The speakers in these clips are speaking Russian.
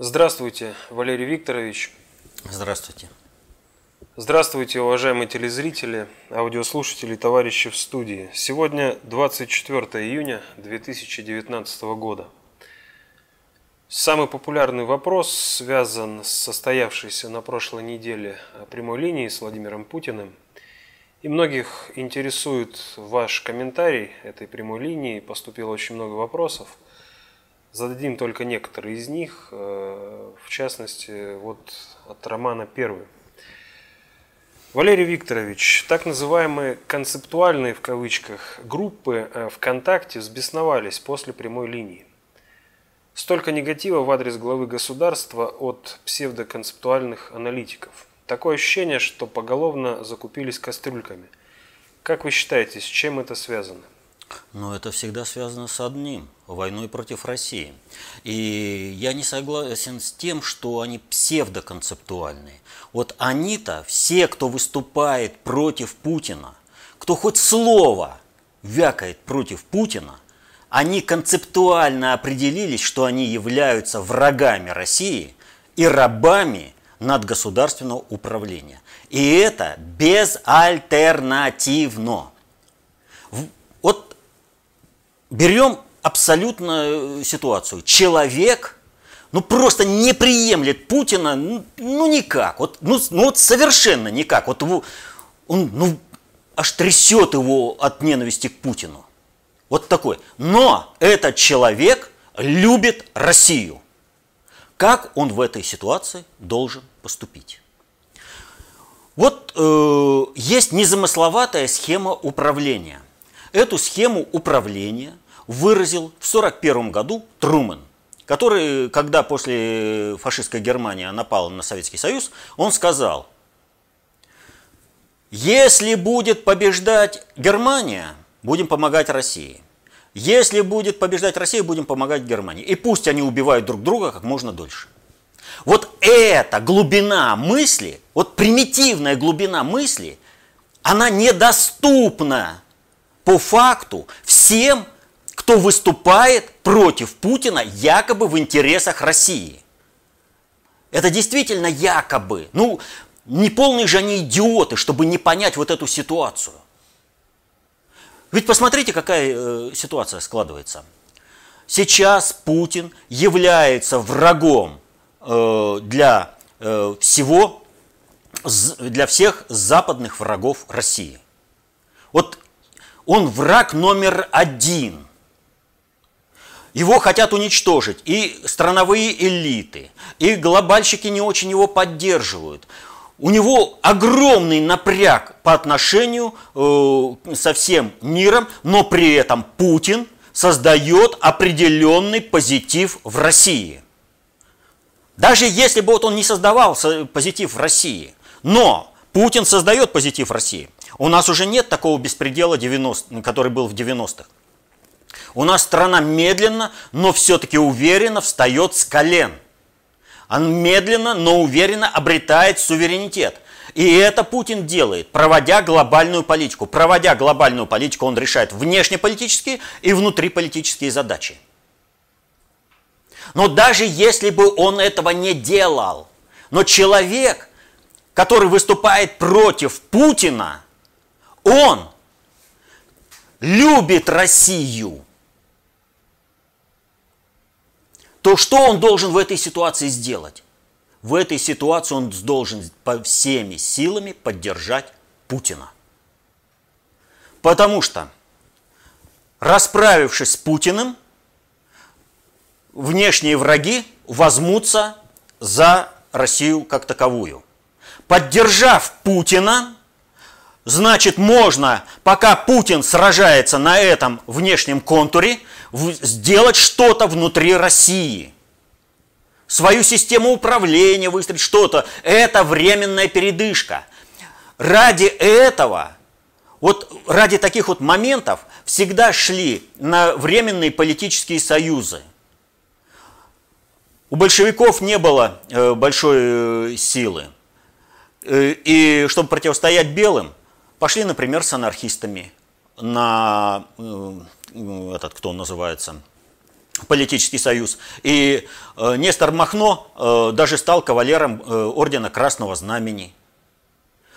Здравствуйте, Валерий Викторович. Здравствуйте. Здравствуйте, уважаемые телезрители, аудиослушатели, товарищи в студии. Сегодня 24 июня 2019 года. Самый популярный вопрос связан с состоявшейся на прошлой неделе прямой линией с Владимиром Путиным. И многих интересует ваш комментарий этой прямой линии. Поступило очень много вопросов. Зададим только некоторые из них. Э, в частности, вот от Романа Первый. Валерий Викторович, так называемые концептуальные в кавычках группы э, ВКонтакте взбесновались после прямой линии. Столько негатива в адрес главы государства от псевдоконцептуальных аналитиков. Такое ощущение, что поголовно закупились кастрюльками. Как вы считаете, с чем это связано? Но это всегда связано с одним – войной против России. И я не согласен с тем, что они псевдоконцептуальные. Вот они-то, все, кто выступает против Путина, кто хоть слово вякает против Путина, они концептуально определились, что они являются врагами России и рабами надгосударственного управления. И это безальтернативно. Вот берем абсолютно э, ситуацию. Человек, ну просто не приемлет Путина, ну, ну никак, вот, ну, ну вот совершенно никак. Вот его, он, ну, аж трясет его от ненависти к Путину. Вот такой. Но этот человек любит Россию. Как он в этой ситуации должен поступить? Вот э, есть незамысловатая схема управления. Эту схему управления выразил в 1941 году Трумэн, который, когда после фашистской Германии напала на Советский Союз, он сказал, если будет побеждать Германия, будем помогать России. Если будет побеждать Россия, будем помогать Германии. И пусть они убивают друг друга как можно дольше. Вот эта глубина мысли, вот примитивная глубина мысли, она недоступна по факту всем кто выступает против Путина якобы в интересах России. Это действительно якобы. Ну, не полные же они идиоты, чтобы не понять вот эту ситуацию. Ведь посмотрите, какая э, ситуация складывается. Сейчас Путин является врагом э, для э, всего, для всех западных врагов России. Вот он враг номер один – его хотят уничтожить и страновые элиты, и глобальщики не очень его поддерживают. У него огромный напряг по отношению э, со всем миром, но при этом Путин создает определенный позитив в России. Даже если бы вот он не создавал позитив в России, но Путин создает позитив в России. У нас уже нет такого беспредела, 90, который был в 90-х. У нас страна медленно, но все-таки уверенно встает с колен. Он медленно, но уверенно обретает суверенитет. И это Путин делает, проводя глобальную политику. Проводя глобальную политику, он решает внешнеполитические и внутриполитические задачи. Но даже если бы он этого не делал, но человек, который выступает против Путина, он любит Россию – то что он должен в этой ситуации сделать? В этой ситуации он должен по всеми силами поддержать Путина. Потому что, расправившись с Путиным, внешние враги возьмутся за Россию как таковую. Поддержав Путина, значит можно, пока Путин сражается на этом внешнем контуре, сделать что-то внутри России. Свою систему управления выстроить что-то. Это временная передышка. Ради этого, вот ради таких вот моментов всегда шли на временные политические союзы. У большевиков не было э, большой э, силы. Э, и чтобы противостоять белым, пошли, например, с анархистами на этот, кто он называется, политический союз. И э, Нестор Махно э, даже стал кавалером э, ордена Красного Знамени.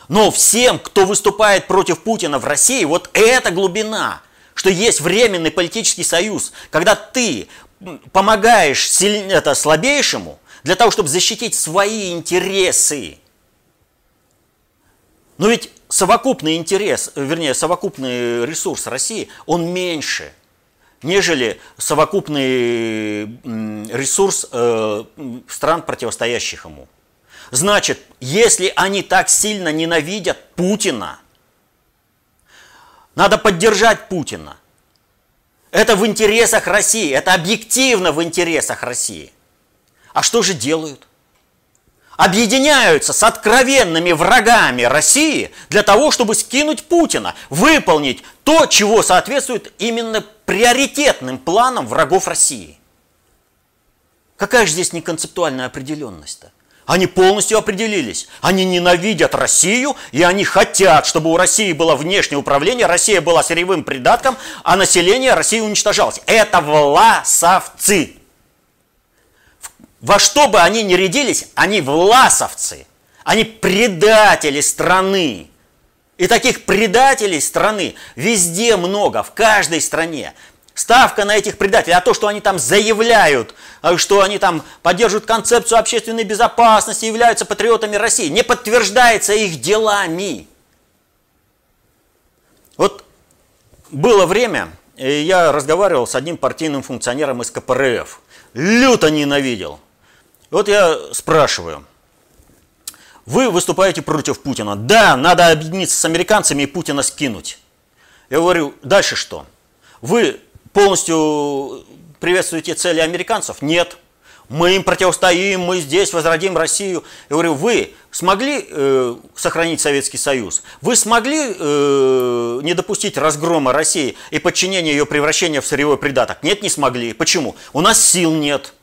Но всем, кто выступает против Путина в России, вот эта глубина, что есть временный политический союз, когда ты помогаешь силь... это, слабейшему для того, чтобы защитить свои интересы. Но ведь совокупный интерес, вернее, совокупный ресурс России, он меньше, нежели совокупный ресурс э, стран, противостоящих ему. Значит, если они так сильно ненавидят Путина, надо поддержать Путина. Это в интересах России, это объективно в интересах России. А что же делают? Объединяются с откровенными врагами России для того, чтобы скинуть Путина, выполнить то, чего соответствует именно приоритетным планам врагов России. Какая же здесь неконцептуальная определенность-то? Они полностью определились. Они ненавидят Россию, и они хотят, чтобы у России было внешнее управление, Россия была сырьевым придатком, а население России уничтожалось. Это власовцы. Во что бы они ни рядились, они власовцы. Они предатели страны. И таких предателей страны везде много, в каждой стране. Ставка на этих предателей, а то, что они там заявляют, а что они там поддерживают концепцию общественной безопасности, являются патриотами России, не подтверждается их делами. Вот было время, я разговаривал с одним партийным функционером из КПРФ. Люто ненавидел. Вот я спрашиваю, вы выступаете против Путина. Да, надо объединиться с американцами и Путина скинуть. Я говорю, дальше что? Вы полностью приветствуете цели американцев? Нет. Мы им противостоим, мы здесь возродим Россию. Я говорю, вы смогли э, сохранить Советский Союз? Вы смогли э, не допустить разгрома России и подчинения ее превращения в сырьевой придаток? Нет, не смогли. Почему? У нас сил нет.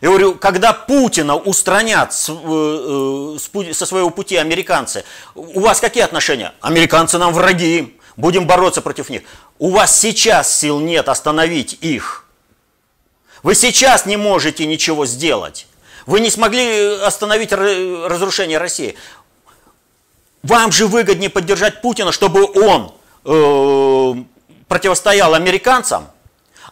Я говорю, когда Путина устранят э, э, со своего пути американцы, у вас какие отношения? Американцы нам враги будем бороться против них. У вас сейчас сил нет остановить их. Вы сейчас не можете ничего сделать. Вы не смогли остановить разрушение России. Вам же выгоднее поддержать Путина, чтобы он э, противостоял американцам,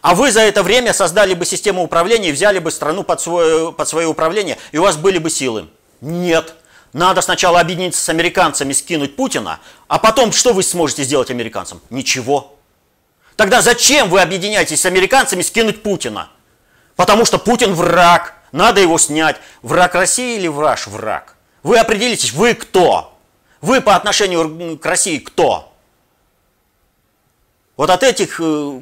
а вы за это время создали бы систему управления и взяли бы страну под свое, под свое управление, и у вас были бы силы. Нет. Надо сначала объединиться с американцами, скинуть Путина, а потом что вы сможете сделать американцам? Ничего. Тогда зачем вы объединяетесь с американцами скинуть Путина? Потому что Путин враг, надо его снять. Враг России или враж враг? Вы определитесь, вы кто? Вы по отношению к России кто? Вот от этих э,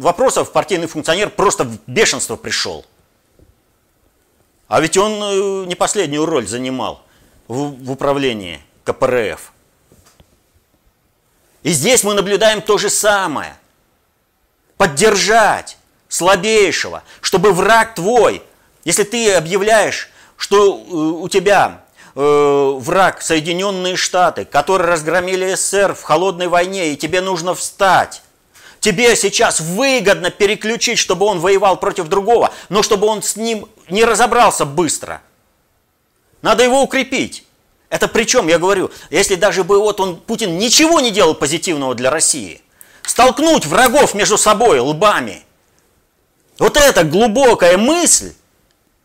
вопросов партийный функционер просто в бешенство пришел. А ведь он э, не последнюю роль занимал в, управлении КПРФ. И здесь мы наблюдаем то же самое. Поддержать слабейшего, чтобы враг твой, если ты объявляешь, что э, у тебя враг Соединенные Штаты, которые разгромили СССР в холодной войне, и тебе нужно встать. Тебе сейчас выгодно переключить, чтобы он воевал против другого, но чтобы он с ним не разобрался быстро – надо его укрепить. Это причем, я говорю, если даже бы вот он, Путин ничего не делал позитивного для России, столкнуть врагов между собой лбами, вот эта глубокая мысль,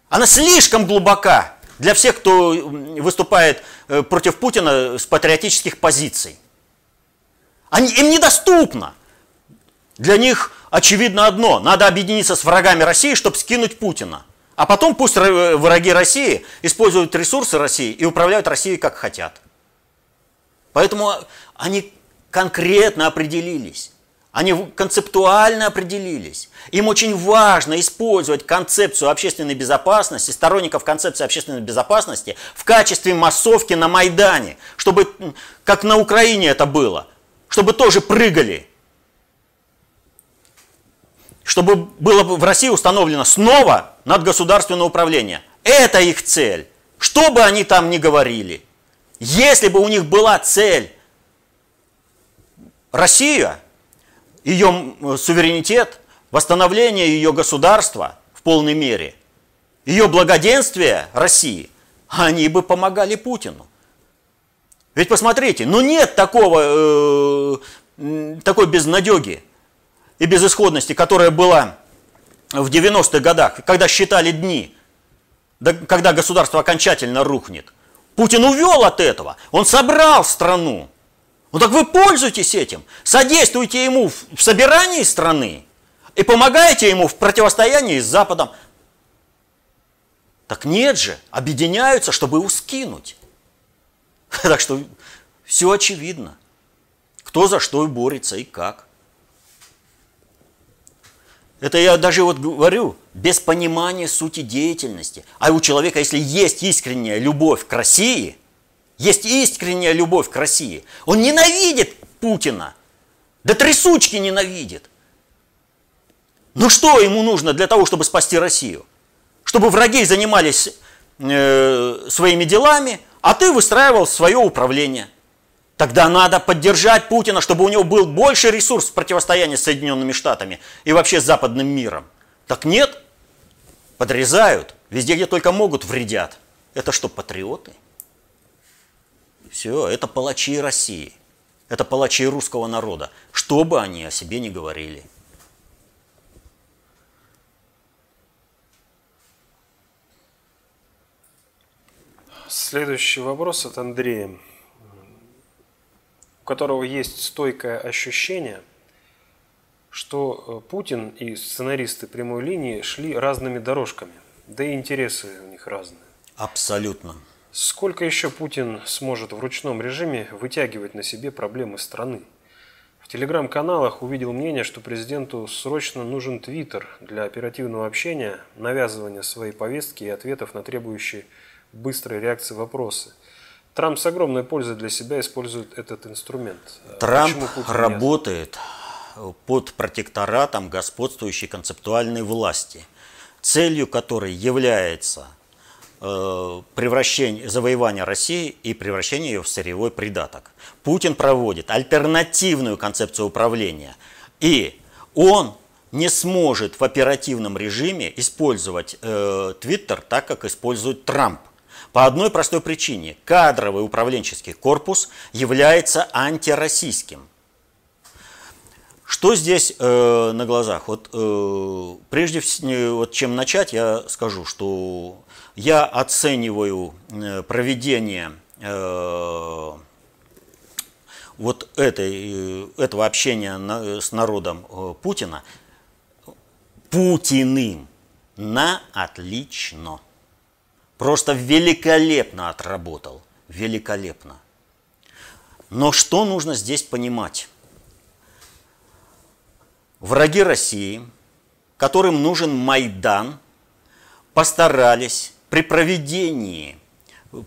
она слишком глубока для всех, кто выступает э, против Путина с патриотических позиций. Они, им недоступно. Для них очевидно одно, надо объединиться с врагами России, чтобы скинуть Путина – а потом пусть враги России используют ресурсы России и управляют Россией как хотят. Поэтому они конкретно определились. Они концептуально определились. Им очень важно использовать концепцию общественной безопасности, сторонников концепции общественной безопасности в качестве массовки на Майдане, чтобы, как на Украине это было, чтобы тоже прыгали. Чтобы было в России установлено снова над государственное управление. Это их цель. Что бы они там ни говорили. Если бы у них была цель Россия, ее суверенитет, восстановление ее государства в полной мере, ее благоденствие России, они бы помогали Путину. Ведь посмотрите, ну нет такого, э, такой безнадеги и безысходности, которая была в 90-х годах, когда считали дни, когда государство окончательно рухнет. Путин увел от этого, он собрал страну. Ну так вы пользуйтесь этим, содействуйте ему в собирании страны и помогаете ему в противостоянии с Западом. Так нет же, объединяются, чтобы его скинуть. Так что все очевидно. Кто за что и борется и как. Это я даже вот говорю, без понимания сути деятельности. А у человека, если есть искренняя любовь к России, есть искренняя любовь к России, он ненавидит Путина, да трясучки ненавидит. Ну что ему нужно для того, чтобы спасти Россию? Чтобы враги занимались э, своими делами, а ты выстраивал свое управление. Тогда надо поддержать Путина, чтобы у него был больше ресурс противостояния с Соединенными Штатами и вообще с западным миром. Так нет, подрезают, везде, где только могут, вредят. Это что, патриоты? Все, это палачи России. Это палачи русского народа. Что бы они о себе не говорили. Следующий вопрос от Андрея у которого есть стойкое ощущение, что э, Путин и сценаристы прямой линии шли разными дорожками, да и интересы у них разные. Абсолютно. Сколько еще Путин сможет в ручном режиме вытягивать на себе проблемы страны? В телеграм-каналах увидел мнение, что президенту срочно нужен твиттер для оперативного общения, навязывания своей повестки и ответов на требующие быстрой реакции вопросы – Трамп с огромной пользой для себя использует этот инструмент. Трамп работает под протекторатом господствующей концептуальной власти, целью которой является э, превращение, завоевание России и превращение ее в сырьевой придаток. Путин проводит альтернативную концепцию управления, и он не сможет в оперативном режиме использовать Твиттер э, так, как использует Трамп – по одной простой причине. Кадровый управленческий корпус является антироссийским. Что здесь э, на глазах? Вот э, прежде всего, вот, чем начать, я скажу, что я оцениваю э, проведение э, вот этой, э, этого общения на, с народом э, Путина Путиным на отлично. Просто великолепно отработал. Великолепно. Но что нужно здесь понимать? Враги России, которым нужен Майдан, постарались при проведении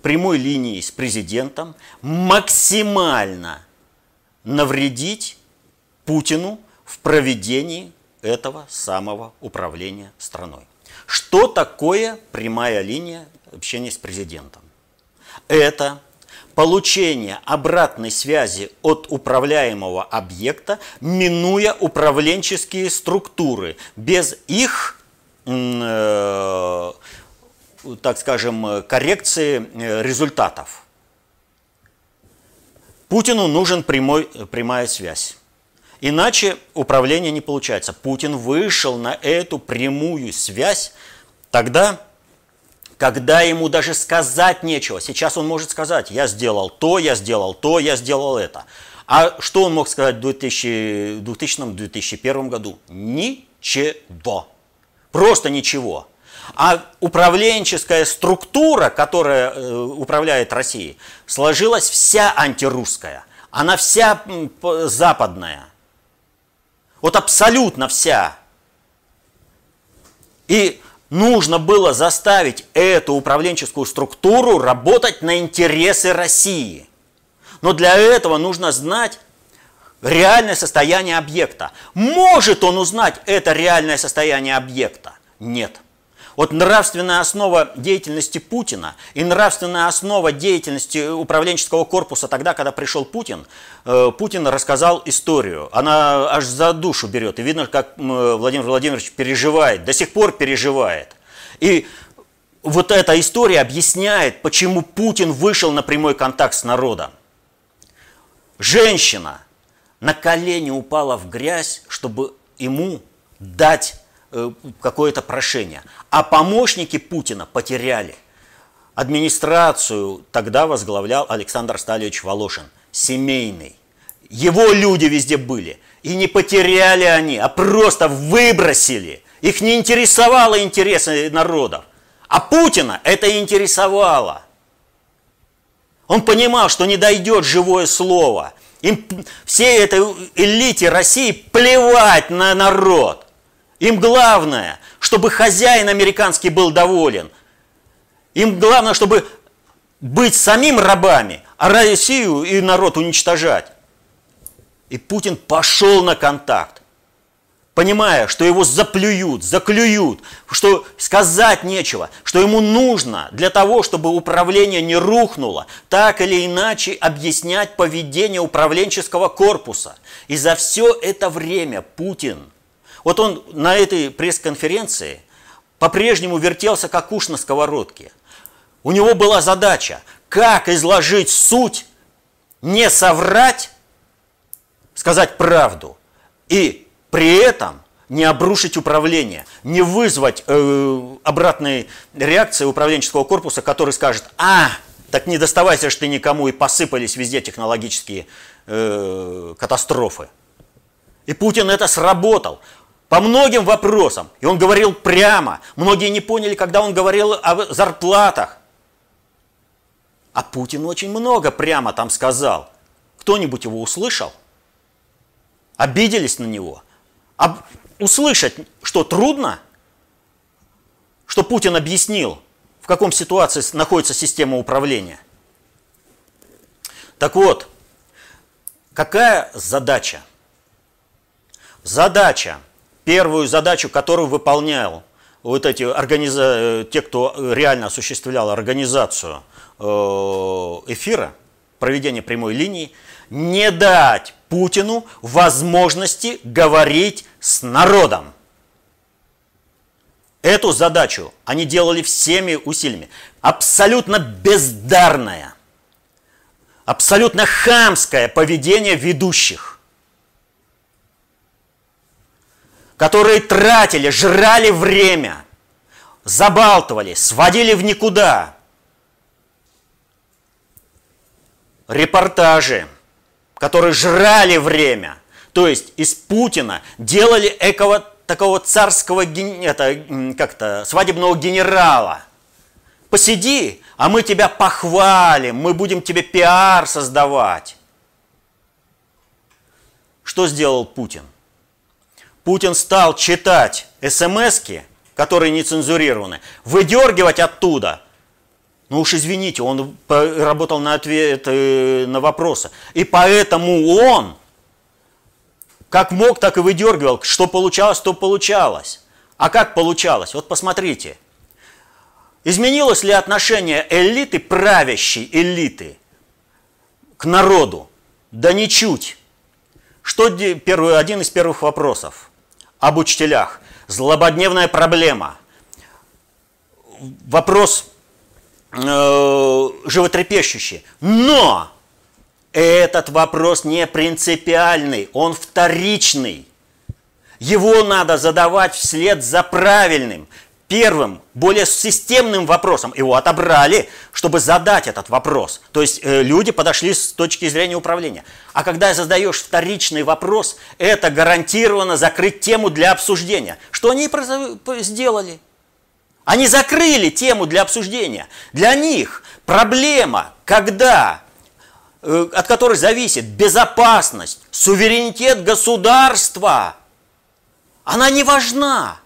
прямой линии с президентом максимально навредить Путину в проведении этого самого управления страной. Что такое прямая линия общения с президентом? Это получение обратной связи от управляемого объекта, минуя управленческие структуры. Без их, э, так скажем, коррекции э, результатов. Путину нужен прямой, прямая связь. Иначе управление не получается. Путин вышел на эту прямую связь тогда, когда ему даже сказать нечего. Сейчас он может сказать, я сделал то, я сделал то, я сделал это. А что он мог сказать в 2000-2001 году? Ничего. Просто ничего. А управленческая структура, которая э, управляет Россией, сложилась вся антирусская. Она вся западная. Вот абсолютно вся. И нужно было заставить эту управленческую структуру работать на интересы России. Но для этого нужно знать реальное состояние объекта. Может он узнать это реальное состояние объекта? Нет. Вот нравственная основа деятельности Путина и нравственная основа деятельности управленческого корпуса тогда, когда пришел Путин, э, Путин рассказал историю. Она аж за душу берет. И видно, как Владимир Владимирович переживает, до сих пор переживает. И вот эта история объясняет, почему Путин вышел на прямой контакт с народом. Женщина на колени упала в грязь, чтобы ему дать Э, какое-то прошение. А помощники Путина потеряли. Администрацию тогда возглавлял Александр Стальевич Волошин, семейный. Его люди везде были. И не потеряли они, а просто выбросили. Их не интересовало интересы народов. А Путина это интересовало. Он понимал, что не дойдет живое слово. Им всей этой элите России плевать на народ. Им главное, чтобы хозяин американский был доволен. Им главное, чтобы быть самим рабами, а Россию и народ уничтожать. И Путин пошел на контакт, понимая, что его заплюют, заклюют, что сказать нечего, что ему нужно для того, чтобы управление не рухнуло, так или иначе объяснять поведение управленческого корпуса. И за все это время Путин – вот он на этой пресс-конференции по-прежнему вертелся как уж на сковородке. У него была задача, как изложить суть, не соврать, сказать правду и при этом не обрушить управление, не вызвать э, обратной реакции управленческого корпуса, который скажет, а, так не доставайся же ты никому, и посыпались везде технологические э, катастрофы. И Путин это сработал по многим вопросам. И он говорил прямо. Многие не поняли, когда он говорил о зарплатах. А Путин очень много прямо там сказал. Кто-нибудь его услышал? Обиделись на него? А услышать, что трудно? Что Путин объяснил, в каком ситуации находится система управления? Так вот, какая задача? Задача первую задачу, которую выполнял вот эти организа... те, кто реально осуществлял организацию э, эфира, проведение прямой линии, не дать Путину возможности говорить с народом. Эту задачу они делали всеми усилиями. Абсолютно бездарное, абсолютно хамское поведение ведущих. Которые тратили, жрали время, забалтывали, сводили в никуда. Репортажи, которые жрали время, то есть из Путина делали экого, такого царского это, как-то, свадебного генерала. Посиди, а мы тебя похвалим, мы будем тебе пиар создавать. Что сделал Путин? Путин стал читать смс которые не цензурированы, выдергивать оттуда. Ну уж извините, он работал на ответ на вопросы. И поэтому он как мог, так и выдергивал. Что получалось, то получалось. А как получалось? Вот посмотрите. Изменилось ли отношение элиты, правящей элиты, к народу? Да ничуть. Что первый, один из первых вопросов? Об учителях. Злободневная проблема. Вопрос э, животрепещущий. Но этот вопрос не принципиальный, он вторичный. Его надо задавать вслед за правильным первым, более системным вопросом. Его отобрали, чтобы задать этот вопрос. То есть э, люди подошли с точки зрения управления. А когда задаешь вторичный вопрос, это гарантированно закрыть тему для обсуждения. Что они сделали? Они закрыли тему для обсуждения. Для них проблема, когда э, от которой зависит безопасность, суверенитет государства, она не важна.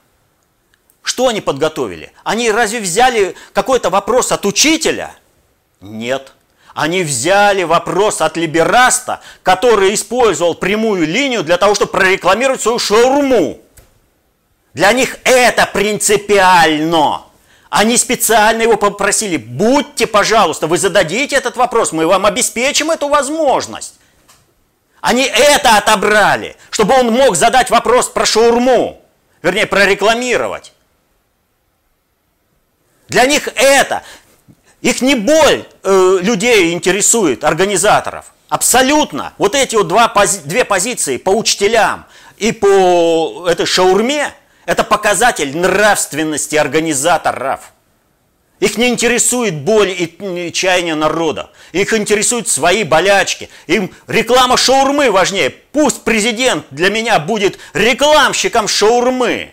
Что они подготовили? Они разве взяли какой-то вопрос от учителя? Нет. Они взяли вопрос от либераста, который использовал прямую линию для того, чтобы прорекламировать свою шаурму. Для них это принципиально. Они специально его попросили, будьте, пожалуйста, вы зададите этот вопрос, мы вам обеспечим эту возможность. Они это отобрали, чтобы он мог задать вопрос про шаурму, вернее, прорекламировать. Для них это, их не боль э, людей интересует, организаторов. Абсолютно. Вот эти вот два, две позиции по учителям и по этой шаурме, это показатель нравственности организаторов. Их не интересует боль и чаяние народа. Их интересуют свои болячки. Им реклама шаурмы важнее. Пусть президент для меня будет рекламщиком шаурмы.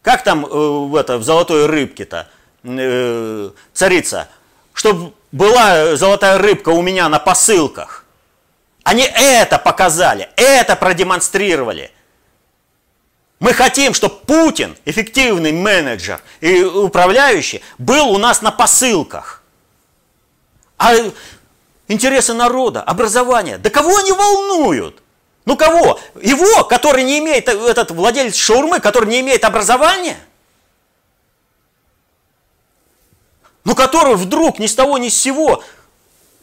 Как там э, в, это, в «Золотой рыбке»-то? Э, царица. Чтобы была золотая рыбка у меня на посылках. Они это показали, это продемонстрировали – мы хотим, чтобы Путин, эффективный менеджер и управляющий, был у нас на посылках. А интересы народа, образование, да кого они волнуют? Ну кого? Его, который не имеет, этот владелец шаурмы, который не имеет образования? Ну который вдруг ни с того ни с сего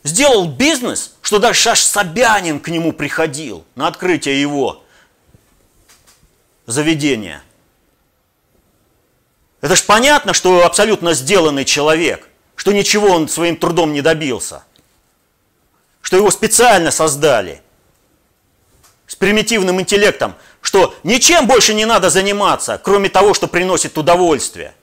сделал бизнес, что даже Шаш Собянин к нему приходил на открытие его заведения. Это ж понятно, что абсолютно сделанный человек, что ничего он своим трудом не добился, что его специально создали с примитивным интеллектом, что ничем больше не надо заниматься, кроме того, что приносит удовольствие.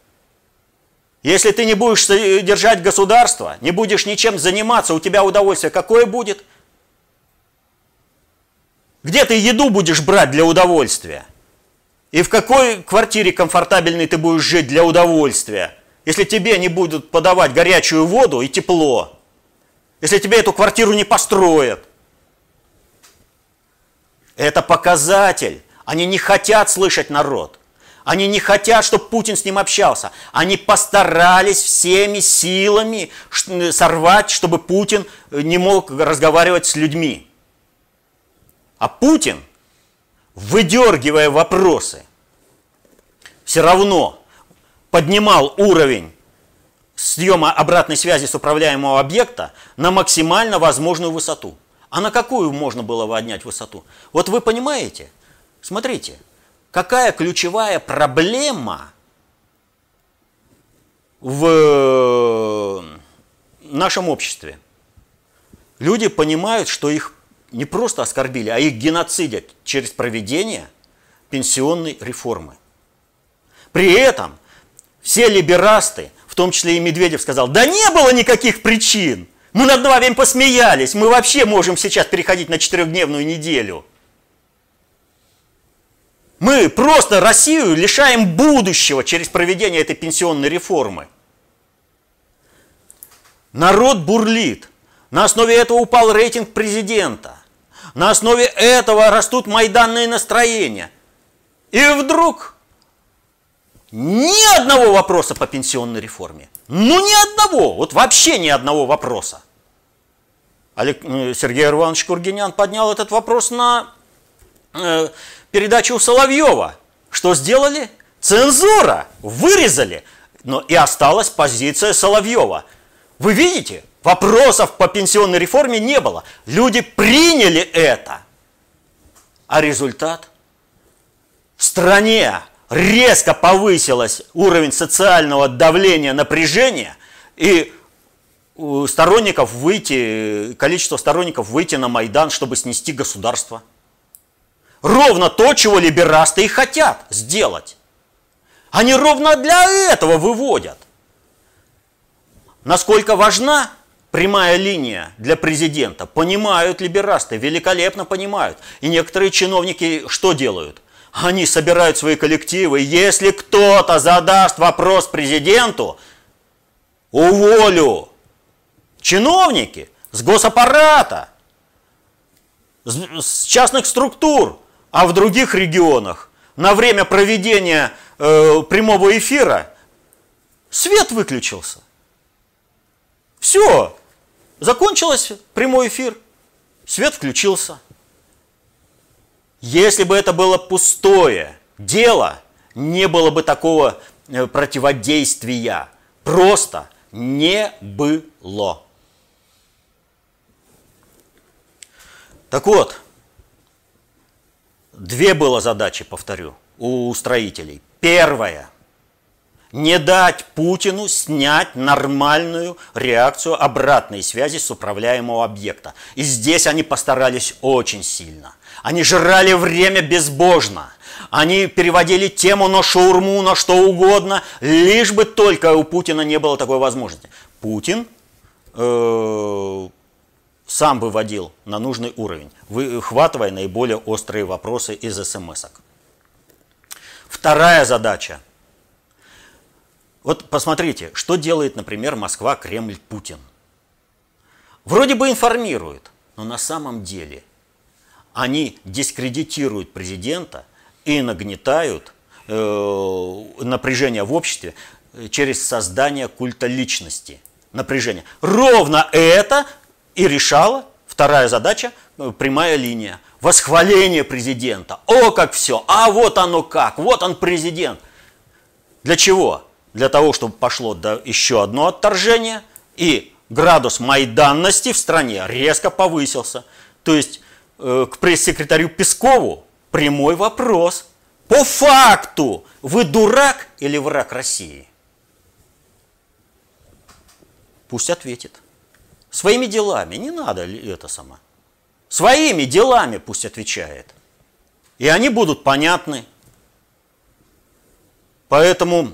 Если ты не будешь держать государство, не будешь ничем заниматься, у тебя удовольствие какое будет? Где ты еду будешь брать для удовольствия? И в какой квартире комфортабельной ты будешь жить для удовольствия, если тебе не будут подавать горячую воду и тепло, если тебе эту квартиру не построят. Это показатель. Они не хотят слышать народ. Они не хотят, чтобы Путин с ним общался. Они постарались всеми силами сорвать, чтобы Путин не мог разговаривать с людьми. А Путин – выдергивая вопросы, все равно поднимал уровень съема обратной связи с управляемого объекта на максимально возможную высоту. А на какую можно было поднять высоту? Вот вы понимаете? Смотрите, какая ключевая проблема в нашем обществе. Люди понимают, что их не просто оскорбили, а их геноцидят через проведение пенсионной реформы. При этом все либерасты, в том числе и Медведев сказал, да не было никаких причин. Мы над вами посмеялись, мы вообще можем сейчас переходить на четырехдневную неделю. Мы просто Россию лишаем будущего через проведение этой пенсионной реформы. Народ бурлит. На основе этого упал рейтинг президента. На основе этого растут майданные настроения. И вдруг ни одного вопроса по пенсионной реформе. Ну ни одного, вот вообще ни одного вопроса. Э, Сергей Иванович Кургинян поднял этот вопрос на э, передачу у Соловьева. Что сделали? Цензура. Вырезали. Но и осталась позиция Соловьева. Вы видите, Вопросов по пенсионной реформе не было. Люди приняли это. А результат? В стране резко повысилось уровень социального давления, напряжения, и сторонников выйти, количество сторонников выйти на Майдан, чтобы снести государство. Ровно то, чего либерасты и хотят сделать. Они ровно для этого выводят. Насколько важна прямая линия для президента. Понимают либерасты, великолепно понимают. И некоторые чиновники что делают? Они собирают свои коллективы. Если кто-то задаст вопрос президенту, уволю. Чиновники с госаппарата, с частных структур, а в других регионах на время проведения э, прямого эфира свет выключился. Все, Закончился прямой эфир, свет включился. Если бы это было пустое дело, не было бы такого э, противодействия. Просто не было. Так вот, две было задачи, повторю, у строителей. Первая – не дать Путину снять нормальную реакцию обратной связи с управляемого объекта. И здесь они постарались очень сильно. Они жрали время безбожно. Они переводили тему на шаурму, на что угодно, лишь бы только у Путина не было такой возможности. Путин э, сам выводил на нужный уровень, выхватывая наиболее острые вопросы из смс -ок. Вторая задача. Вот посмотрите, что делает, например, Москва, Кремль, Путин. Вроде бы информирует, но на самом деле они дискредитируют президента и нагнетают э, напряжение в обществе через создание культа личности. Напряжение. Ровно это и решала вторая задача, э, прямая линия. Восхваление президента. О, как все. А вот оно как. Вот он президент. Для чего? Для того, чтобы пошло до еще одно отторжение, и градус майданности в стране резко повысился. То есть э, к пресс-секретарю Пескову прямой вопрос. По факту, вы дурак или враг России? Пусть ответит. Своими делами, не надо это сама. Своими делами пусть отвечает. И они будут понятны. Поэтому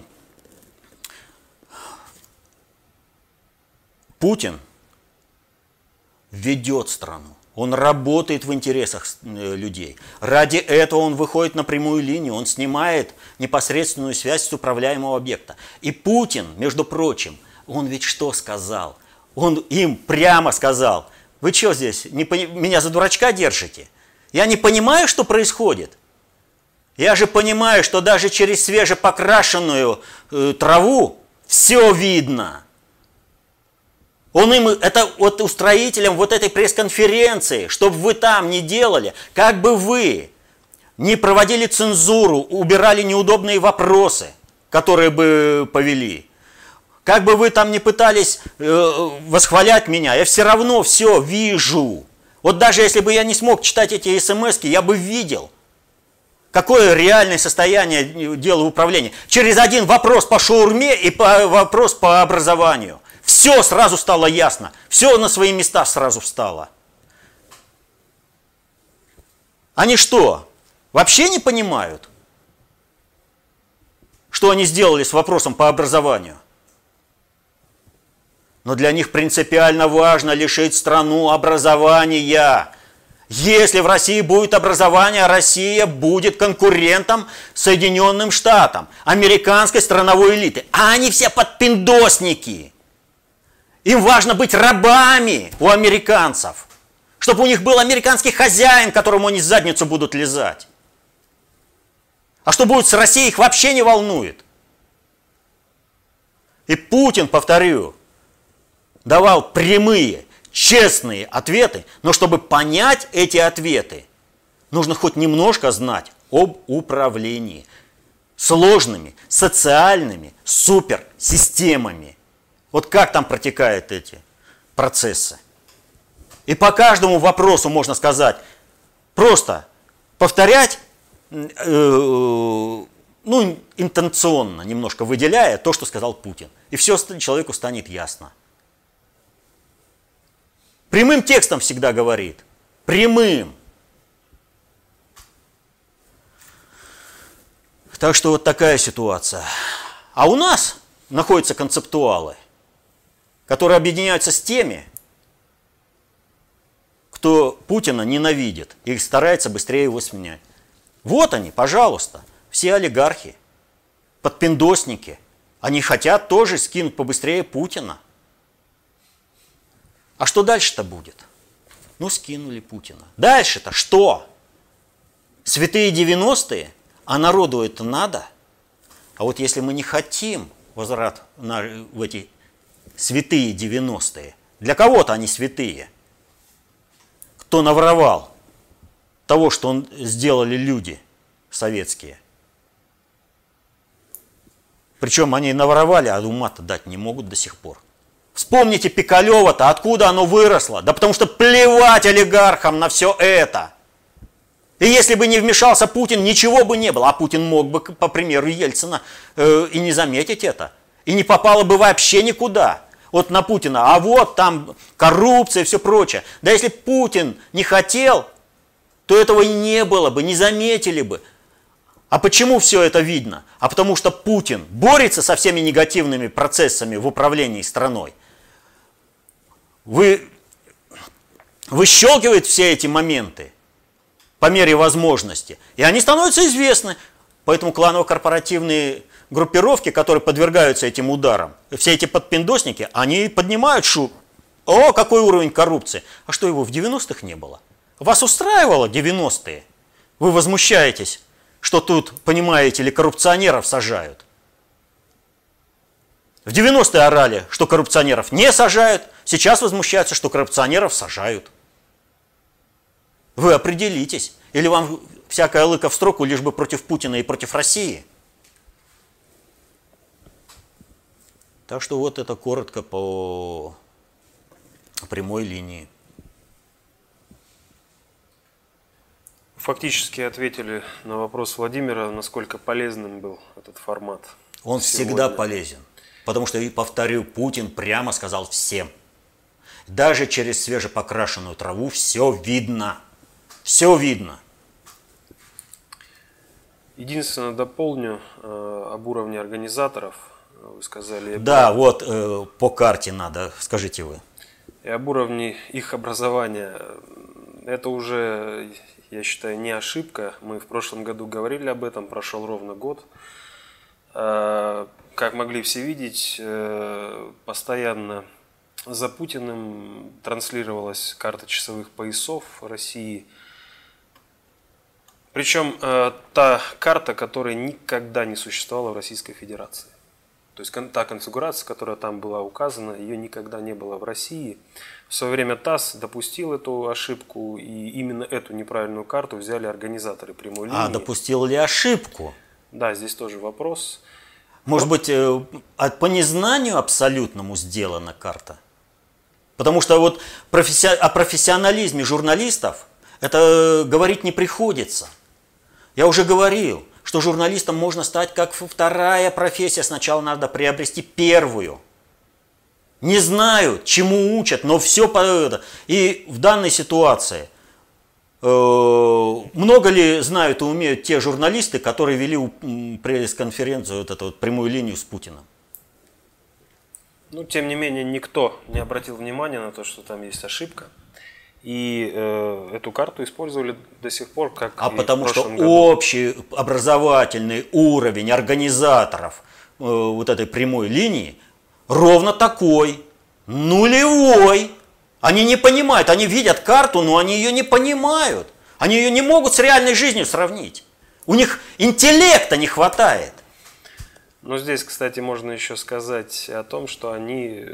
Путин ведет страну. Он работает в интересах э, людей. Ради этого он выходит на прямую линию, он снимает непосредственную связь с управляемого объекта. И Путин, между прочим, он ведь что сказал? Он им прямо сказал, вы что здесь, не, меня за дурачка держите? Я не понимаю, что происходит. Я же понимаю, что даже через свежепокрашенную э, траву все видно. Он им, это вот устроителям вот этой пресс-конференции, чтобы вы там не делали, как бы вы не проводили цензуру, убирали неудобные вопросы, которые бы повели – как бы вы там ни пытались э, восхвалять меня, я все равно все вижу. Вот даже если бы я не смог читать эти смс я бы видел, какое реальное состояние дела управления. Через один вопрос по шаурме и по, вопрос по образованию. Все сразу стало ясно. Все на свои места сразу встало. Они что, вообще не понимают, что они сделали с вопросом по образованию? Но для них принципиально важно лишить страну образования. Если в России будет образование, Россия будет конкурентом Соединенным Штатам, американской страновой элиты. А они все подпиндосники. Им важно быть рабами у американцев, чтобы у них был американский хозяин, которому они задницу будут лизать. А что будет с Россией, их вообще не волнует. И Путин, повторю, давал прямые, честные ответы, но чтобы понять эти ответы, нужно хоть немножко знать об управлении сложными социальными суперсистемами. Вот как там протекают эти процессы. И по каждому вопросу можно сказать, просто повторять, э, ну, интенционно немножко выделяя то, что сказал Путин. И все человеку станет ясно. Прямым текстом всегда говорит. Прямым. Так что вот такая ситуация. А у нас находятся концептуалы, которые объединяются с теми, кто Путина ненавидит и старается быстрее его сменять. Вот они, пожалуйста, все олигархи, подпиндосники. Они хотят тоже скинуть побыстрее Путина – а что дальше-то будет? Ну, скинули Путина. Дальше-то что? Святые 90-е? А народу это надо? А вот если мы не хотим возврат в эти святые 90-е, для кого-то они святые, кто навровал того, что он, сделали люди советские. Причем они наворовали, а ума-то дать не могут до сих пор. Вспомните Пикалева-то, откуда оно выросло? Да потому что плевать олигархам на все это. И если бы не вмешался Путин, ничего бы не было. А Путин мог бы, по примеру Ельцина, э, и не заметить это. И не попало бы вообще никуда. Вот на Путина. А вот там коррупция и все прочее. Да если Путин не хотел, то этого и не было бы, не заметили бы. А почему все это видно? А потому что Путин борется со всеми негативными процессами в управлении страной. Вы, выщелкивает все эти моменты по мере возможности. И они становятся известны. Поэтому кланово-корпоративные группировки, которые подвергаются этим ударам, все эти подпиндосники, они поднимают шум. О, какой уровень коррупции. А что его в 90-х не было? Вас устраивало 90-е? Вы возмущаетесь что тут, понимаете ли, коррупционеров сажают. В 90-е орали, что коррупционеров не сажают, сейчас возмущаются, что коррупционеров сажают. Вы определитесь, или вам всякая лыка в строку, лишь бы против Путина и против России. Так что вот это коротко по прямой линии. Фактически ответили на вопрос Владимира, насколько полезным был этот формат. Он сегодня. всегда полезен. Потому что, и повторю, Путин прямо сказал всем. Даже через свежепокрашенную траву все видно. Все видно. Единственное, дополню э, об уровне организаторов. Вы сказали. Да, вот э, по карте надо, скажите вы. И об уровне их образования. Это уже я считаю, не ошибка. Мы в прошлом году говорили об этом, прошел ровно год. А, как могли все видеть, э, постоянно за Путиным транслировалась карта часовых поясов России. Причем э, та карта, которая никогда не существовала в Российской Федерации. То есть та конфигурация, которая там была указана, ее никогда не было в России. В свое время ТАСС допустил эту ошибку, и именно эту неправильную карту взяли организаторы прямой а, линии. А допустил ли ошибку? Да, здесь тоже вопрос. Может быть, э, по незнанию абсолютному сделана карта? Потому что вот професси... о профессионализме журналистов это говорить не приходится. Я уже говорил, что журналистом можно стать как вторая профессия. Сначала надо приобрести первую – не знают, чему учат, но все по это. И в данной ситуации э, много ли знают и умеют те журналисты, которые вели пресс-конференцию, вот эту вот прямую линию с Путиным? Ну, тем не менее, никто не обратил внимания на то, что там есть ошибка. И э, эту карту использовали до сих пор как А потому что году. общий образовательный уровень организаторов э, вот этой прямой линии – ровно такой, нулевой. Они не понимают, они видят карту, но они ее не понимают. Они ее не могут с реальной жизнью сравнить. У них интеллекта не хватает. Но здесь, кстати, можно еще сказать о том, что они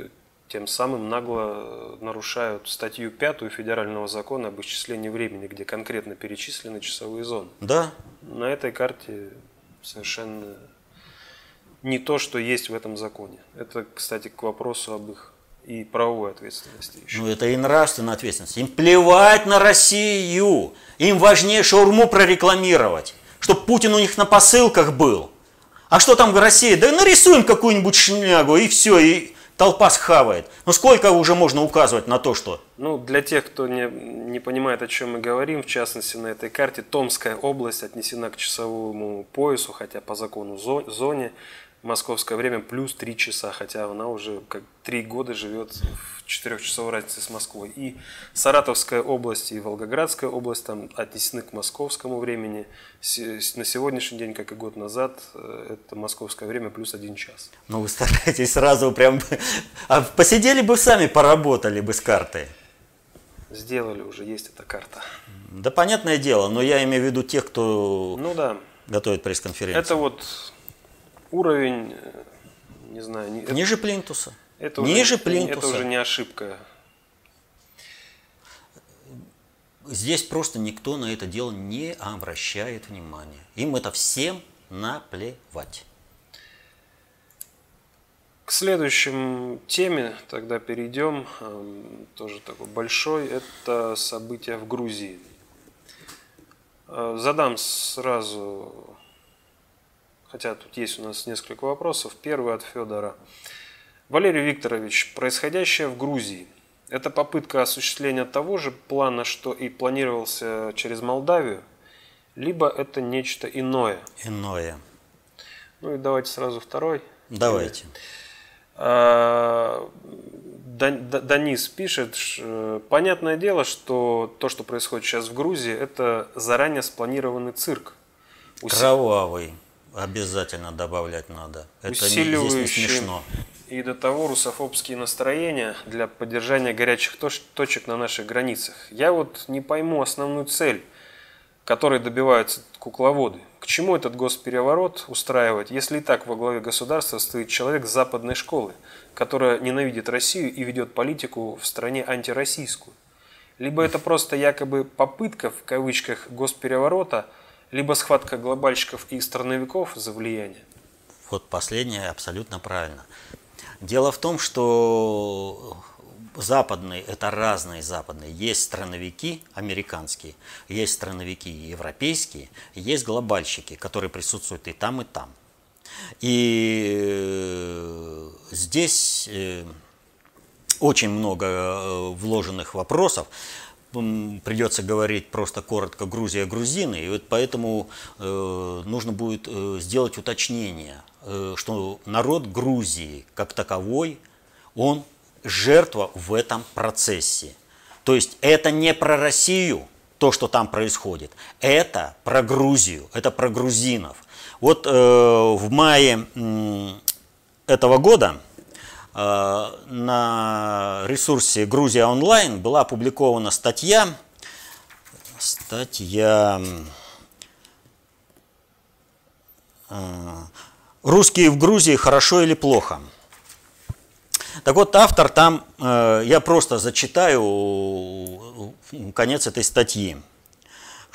тем самым нагло нарушают статью 5 Федерального закона об исчислении времени, где конкретно перечислены часовые зоны. Да. На этой карте совершенно не то, что есть в этом законе. Это, кстати, к вопросу об их и правовой ответственности еще. Ну, это и нравственная ответственность. Им плевать на Россию. Им важнее шаурму прорекламировать, чтобы Путин у них на посылках был. А что там в России? Да нарисуем какую-нибудь шнягу, и все, и толпа схавает. Ну сколько уже можно указывать на то, что... Ну, для тех, кто не, не понимает, о чем мы говорим, в частности, на этой карте Томская область отнесена к часовому поясу, хотя по закону зоне московское время плюс 3 часа, хотя она уже как 3 года живет в 4 часовой разнице с Москвой. И Саратовская область и Волгоградская область там отнесены к московскому времени. На сегодняшний день, как и год назад, э, это московское время плюс 1 час. Ну вы стараетесь сразу прям... А посидели бы сами, поработали бы с картой. Сделали уже, есть эта карта. Да понятное дело, но я имею в виду тех, кто ну, да. готовит пресс-конференцию. Это вот уровень, э, не знаю... Ниже плинтуса. Это Ниже уже, плинтуса. Это уже не ошибка. Здесь просто никто на это дело не обращает внимания. Им это всем наплевать. К следующим теме тогда перейдем, эм, тоже такой большой, это события в Грузии. Э, задам сразу, хотя тут есть у нас несколько вопросов. Первый от Федора. Валерий Викторович, происходящее в Грузии – это попытка осуществления того же плана, что и планировался через Молдавию, либо это нечто иное? Иное. Ну и давайте сразу второй. Давайте. А, Данис пишет, понятное дело, что то, что происходит сейчас в Грузии, это заранее спланированный цирк. Кровавый. Обязательно добавлять надо. Это не, здесь не смешно. И до того русофобские настроения для поддержания горячих точек на наших границах. Я вот не пойму основную цель, которой добиваются кукловоды. К чему этот госпереворот устраивать, если и так во главе государства стоит человек с западной школы, которая ненавидит Россию и ведет политику в стране антироссийскую? Либо это просто якобы попытка, в кавычках, госпереворота, либо схватка глобальщиков и страновиков за влияние? Вот последнее абсолютно правильно. Дело в том, что западные – это разные западные. Есть страновики американские, есть страновики европейские, есть глобальщики, которые присутствуют и там, и там. И э, здесь э, очень много э, вложенных вопросов. Придется говорить просто коротко Грузия, грузины. И вот поэтому нужно будет сделать уточнение, что народ Грузии как таковой, он жертва в этом процессе. То есть это не про Россию, то, что там происходит. Это про Грузию, это про грузинов. Вот э, в мае э, этого года э, на ресурсе Грузия онлайн была опубликована статья, статья э, «Русские в Грузии хорошо или плохо?». Так вот, автор там, э, я просто зачитаю конец этой статьи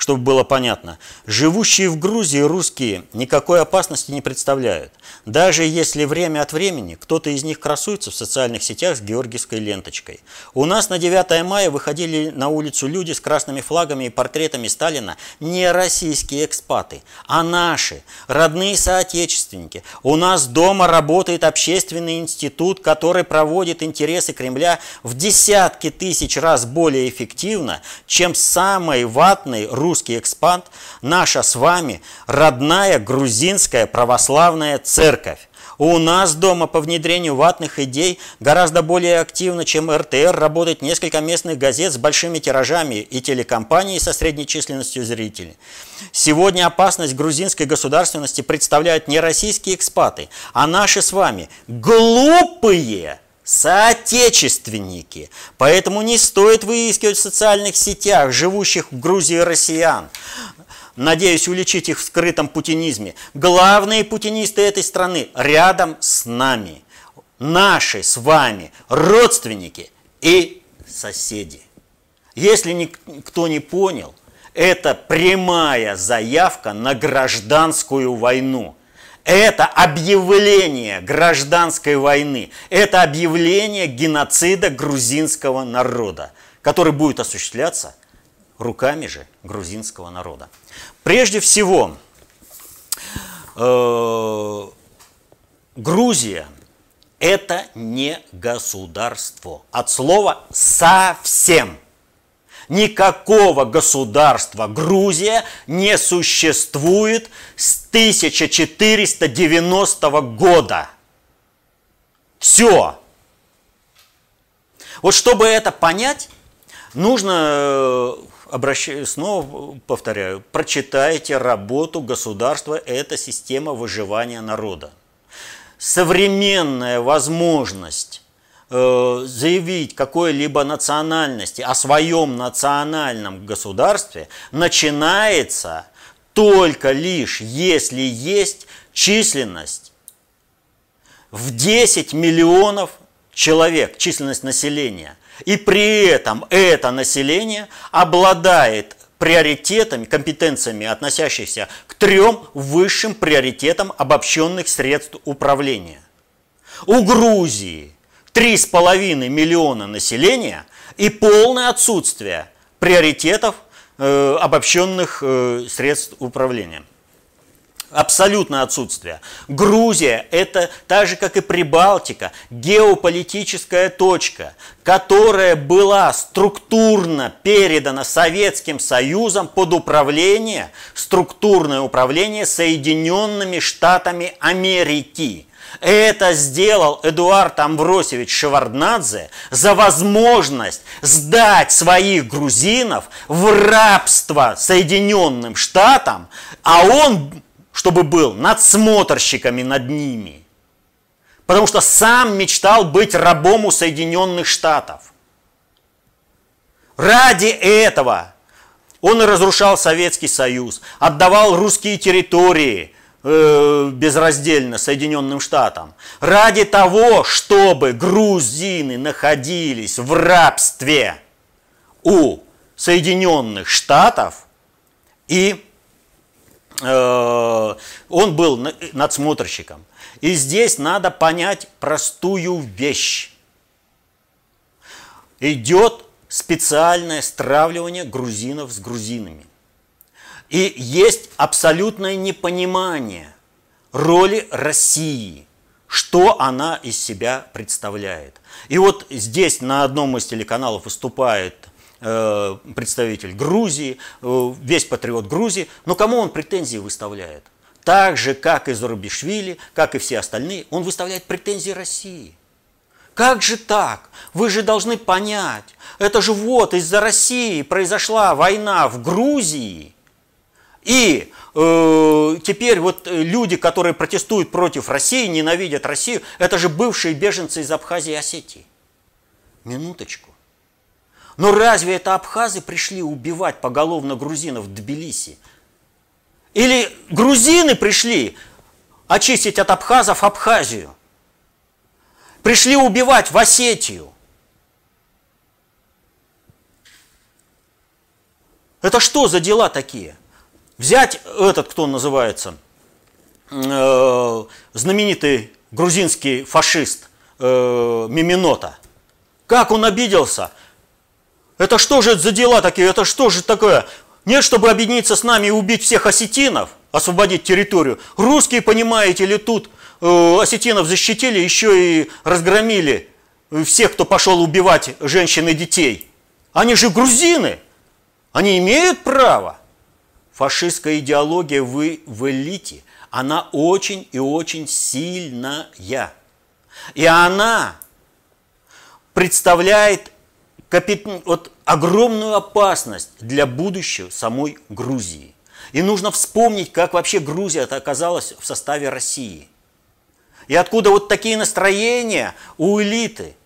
чтобы было понятно. Живущие в Грузии русские никакой опасности не представляют. Даже если время от времени кто-то из них красуется в социальных сетях с георгиевской ленточкой. У нас на 9 мая выходили на улицу люди с красными флагами и портретами Сталина не российские экспаты, а наши, родные соотечественники. У нас дома работает общественный институт, который проводит интересы Кремля в десятки тысяч раз более эффективно, чем самый ватный русский русский экспант, наша с вами родная грузинская православная церковь. У нас дома по внедрению ватных идей гораздо более активно, чем РТР, работает несколько местных газет с большими тиражами и телекомпании со средней численностью зрителей. Сегодня опасность грузинской государственности представляют не российские экспаты, а наши с вами глупые соотечественники. Поэтому не стоит выискивать в социальных сетях живущих в Грузии россиян. Надеюсь уличить их в скрытом путинизме. Главные путинисты этой страны рядом с нами. Наши с вами родственники и соседи. Если никто не понял, это прямая заявка на гражданскую войну – это объявление гражданской войны, это объявление геноцида грузинского народа, который будет осуществляться руками же грузинского народа. Прежде всего, э, Грузия – это не государство. От слова «совсем». Никакого государства Грузия не существует с 1490 года. Все. Вот чтобы это понять, нужно, э, обращаю, снова повторяю, прочитайте работу государства – это система выживания народа. Современная возможность заявить какой-либо национальности, о своем национальном государстве, начинается только лишь, если есть численность в 10 миллионов человек, численность населения. И при этом это население обладает приоритетами, компетенциями, относящихся к трем высшим приоритетам обобщенных средств управления. У Грузии 3,5 миллиона населения и полное отсутствие приоритетов э, обобщенных э, средств управления абсолютное отсутствие. Грузия – это так же, как и Прибалтика, геополитическая точка, которая была структурно передана Советским Союзом под управление, структурное управление Соединенными Штатами Америки. Это сделал Эдуард Амбросевич Шеварднадзе за возможность сдать своих грузинов в рабство Соединенным Штатам, а он чтобы был надсмотрщиками над ними. Потому что сам мечтал быть рабом у Соединенных Штатов. Ради этого он и разрушал Советский Союз, отдавал русские территории э, безраздельно Соединенным Штатам. Ради того, чтобы грузины находились в рабстве у Соединенных Штатов и Э, он был надсмотрщиком. И здесь надо понять простую вещь. Идет специальное стравливание грузинов с грузинами. И есть абсолютное непонимание роли России, что она из себя представляет. И вот здесь на одном из телеканалов выступает Э, представитель Грузии, э, весь патриот Грузии, но кому он претензии выставляет? Так же, как и Зарубишвили, как и все остальные, он выставляет претензии России. Как же так? Вы же должны понять, это же вот из-за России произошла война в Грузии. И э, теперь вот люди, которые протестуют против России, ненавидят Россию, это же бывшие беженцы из Абхазии и Осетии. Минуточку. Но разве это абхазы пришли убивать поголовно грузинов в Тбилиси? Или грузины пришли очистить от абхазов Абхазию? Пришли убивать в Осетию? Это что за дела такие? Взять этот, кто он называется, э, знаменитый грузинский фашист э, Миминота. Как он обиделся – это что же за дела такие? Это что же такое? Нет, чтобы объединиться с нами и убить всех осетинов, освободить территорию. Русские, понимаете ли, тут э, осетинов защитили, еще и разгромили всех, кто пошел убивать женщин и детей. Они же грузины. Они имеют право. Фашистская идеология в, в элите, она очень и очень сильная. И она представляет вот огромную опасность для будущего самой Грузии. И нужно вспомнить, как вообще Грузия оказалась в составе России. И откуда вот такие настроения у элиты.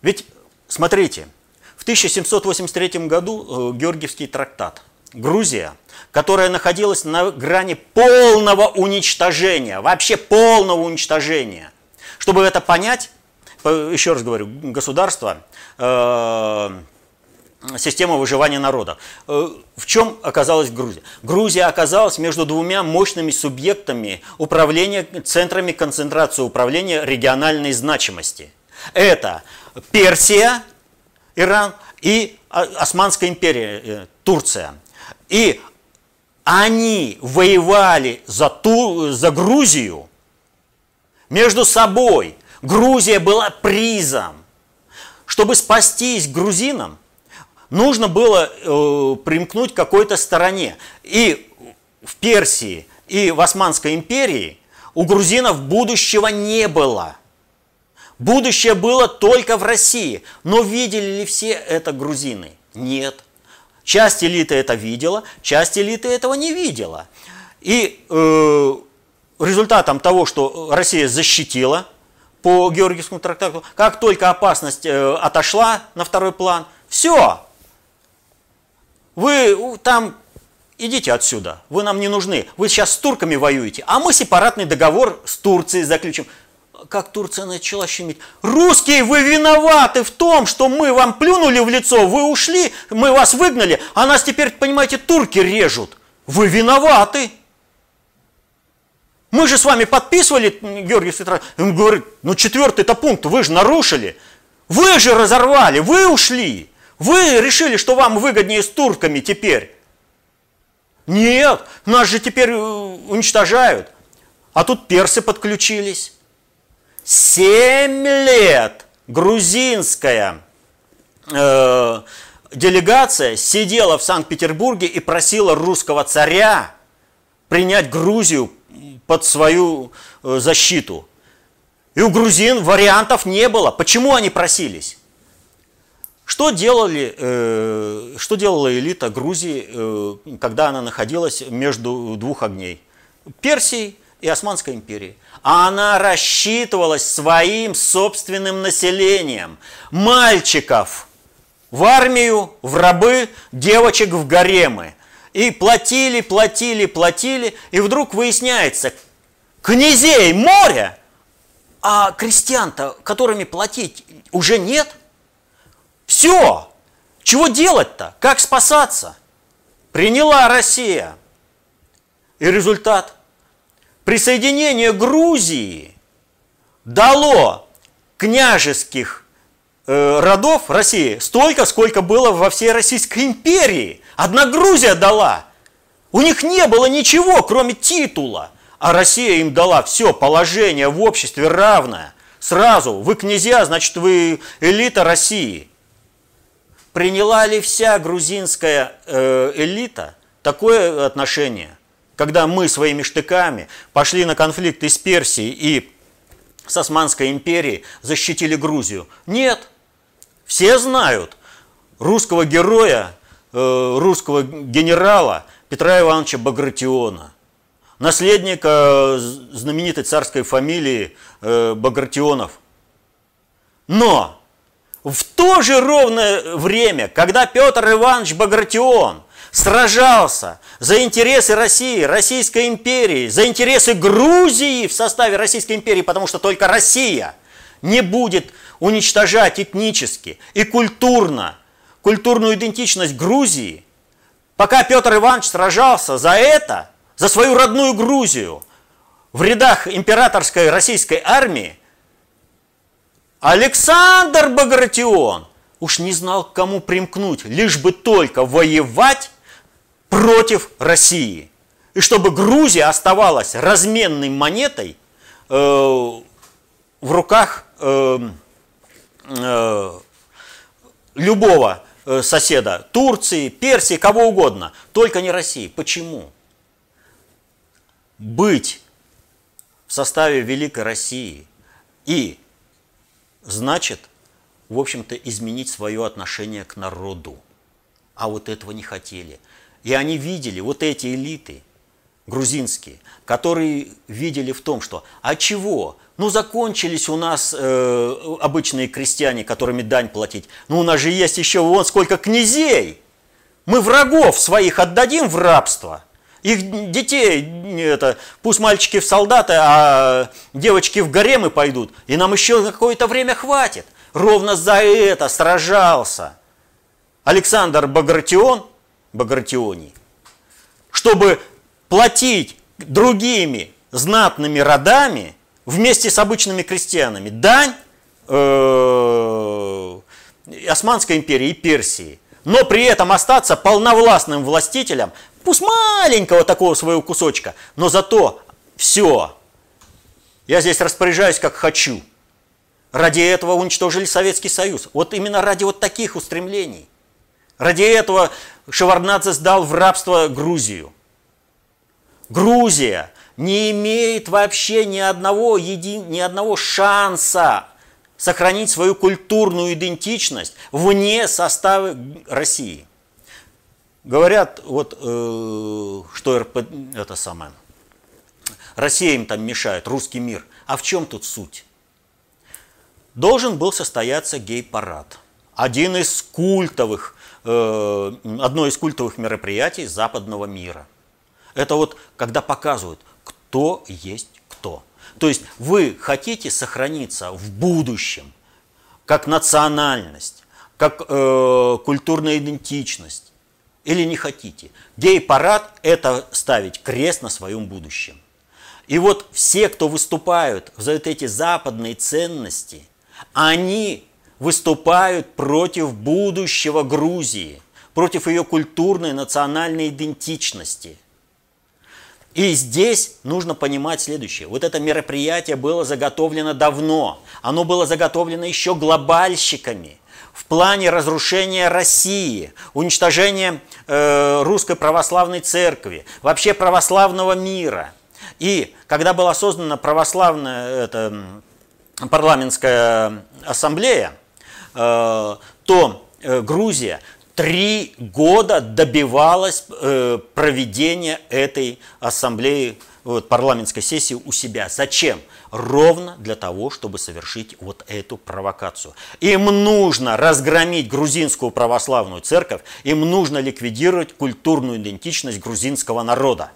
Ведь, смотрите, в 1783 году э, Георгиевский трактат. Грузия, которая находилась на грани полного уничтожения, вообще полного уничтожения. Чтобы это понять, еще раз говорю, государство, э, система выживания народа. Э, в чем оказалась Грузия? Грузия оказалась между двумя мощными субъектами управления, центрами концентрации управления региональной значимости. Это Персия, Иран и Османская империя, э, Турция. И они воевали за, ту, за Грузию между собой – Грузия была призом. Чтобы спастись грузинам, нужно было э, примкнуть к какой-то стороне. И в Персии, и в Османской империи у грузинов будущего не было. Будущее было только в России. Но видели ли все это грузины? Нет. Часть элиты это видела, часть элиты этого не видела. И э, результатом того, что Россия защитила по Георгиевскому трактату, как только опасность э, отошла на второй план, все, вы там идите отсюда, вы нам не нужны, вы сейчас с турками воюете, а мы сепаратный договор с Турцией заключим. Как Турция начала щемить. Русские, вы виноваты в том, что мы вам плюнули в лицо, вы ушли, мы вас выгнали, а нас теперь, понимаете, турки режут. Вы виноваты. Мы же с вами подписывали, Георгий Светланович, он говорит, ну четвертый-то пункт вы же нарушили. Вы же разорвали, вы ушли. Вы решили, что вам выгоднее с турками теперь. Нет, нас же теперь э, уничтожают. А тут персы подключились. Семь лет грузинская э, делегация сидела в Санкт-Петербурге и просила русского царя принять Грузию под свою э, защиту. И у грузин вариантов не было. Почему они просились? Что, делали, э, что делала элита Грузии, э, когда она находилась между двух огней? Персии и Османской империи. Она рассчитывалась своим собственным населением. Мальчиков в армию, в рабы, девочек в гаремы. И платили, платили, платили, и вдруг выясняется, князей море, а крестьян-то, которыми платить, уже нет. Все. Чего делать-то? Как спасаться? Приняла Россия. И результат. Присоединение Грузии дало княжеских э, родов России столько, сколько было во всей Российской империи. Одна Грузия дала. У них не было ничего, кроме титула. А Россия им дала все, положение в обществе равное. Сразу, вы князья, значит, вы элита России. Приняла ли вся грузинская э, элита такое отношение, когда мы своими штыками пошли на конфликт из Персии и с Османской империей защитили Грузию? Нет. Все знают русского героя, э, русского генерала Петра Ивановича Багратиона, наследника знаменитой царской фамилии э, Багратионов. Но в то же ровное время, когда Петр Иванович Багратион сражался за интересы России, Российской империи, за интересы Грузии в составе Российской империи, потому что только Россия не будет уничтожать этнически и культурно культурную идентичность Грузии, пока Петр Иванович сражался за это, за свою родную Грузию, в рядах императорской российской армии, Александр Багратион уж не знал, к кому примкнуть, лишь бы только воевать против России. И чтобы Грузия оставалась разменной монетой э, в руках э, э, любого э, соседа, Турции, Персии, кого угодно, только не России. Почему? Быть в составе Великой России и значит, в общем-то, изменить свое отношение к народу. А вот этого не хотели. И они видели, вот эти элиты грузинские, которые видели в том, что а чего? Ну, закончились у нас э, обычные крестьяне, которыми дань платить. Ну, у нас же есть еще вон сколько князей. Мы врагов своих отдадим в рабство – их детей, это, пусть мальчики в солдаты, а девочки в гаремы пойдут. И нам еще какое-то время хватит. Ровно за это сражался Александр Багратион, Багратионий, чтобы платить другими знатными родами вместе с обычными крестьянами дань э, Османской империи и Персии, но при этом остаться полновластным властителем Пусть маленького такого своего кусочка, но зато все. Я здесь распоряжаюсь как хочу. Ради этого уничтожили Советский Союз. Вот именно ради вот таких устремлений. Ради этого Шеварднадзе сдал в рабство Грузию. Грузия не имеет вообще ни одного, еди... ни одного шанса сохранить свою культурную идентичность вне состава России. Говорят, вот, э, что РП, это самое, Россия им там мешает, русский мир. А в чем тут суть? Должен был состояться гей-парад. Один из культовых, э, одно из культовых мероприятий западного мира. Это вот, когда показывают, кто есть кто. То есть вы хотите сохраниться в будущем как национальность, как э, культурная идентичность, или не хотите. Гей-парад – это ставить крест на своем будущем. И вот все, кто выступают за эти западные ценности, они выступают против будущего Грузии, против ее культурной национальной идентичности. И здесь нужно понимать следующее. Вот это мероприятие было заготовлено давно. Оно было заготовлено еще глобальщиками в плане разрушения России, уничтожения э, русской православной церкви, вообще православного мира. И когда была создана православная это, парламентская ассамблея, э, то э, Грузия три года добивалась э, проведения этой ассамблеи, вот, парламентской сессии у себя. Зачем? Ровно для того, чтобы совершить вот эту провокацию. Им нужно разгромить грузинскую православную церковь, им нужно ликвидировать культурную идентичность грузинского народа.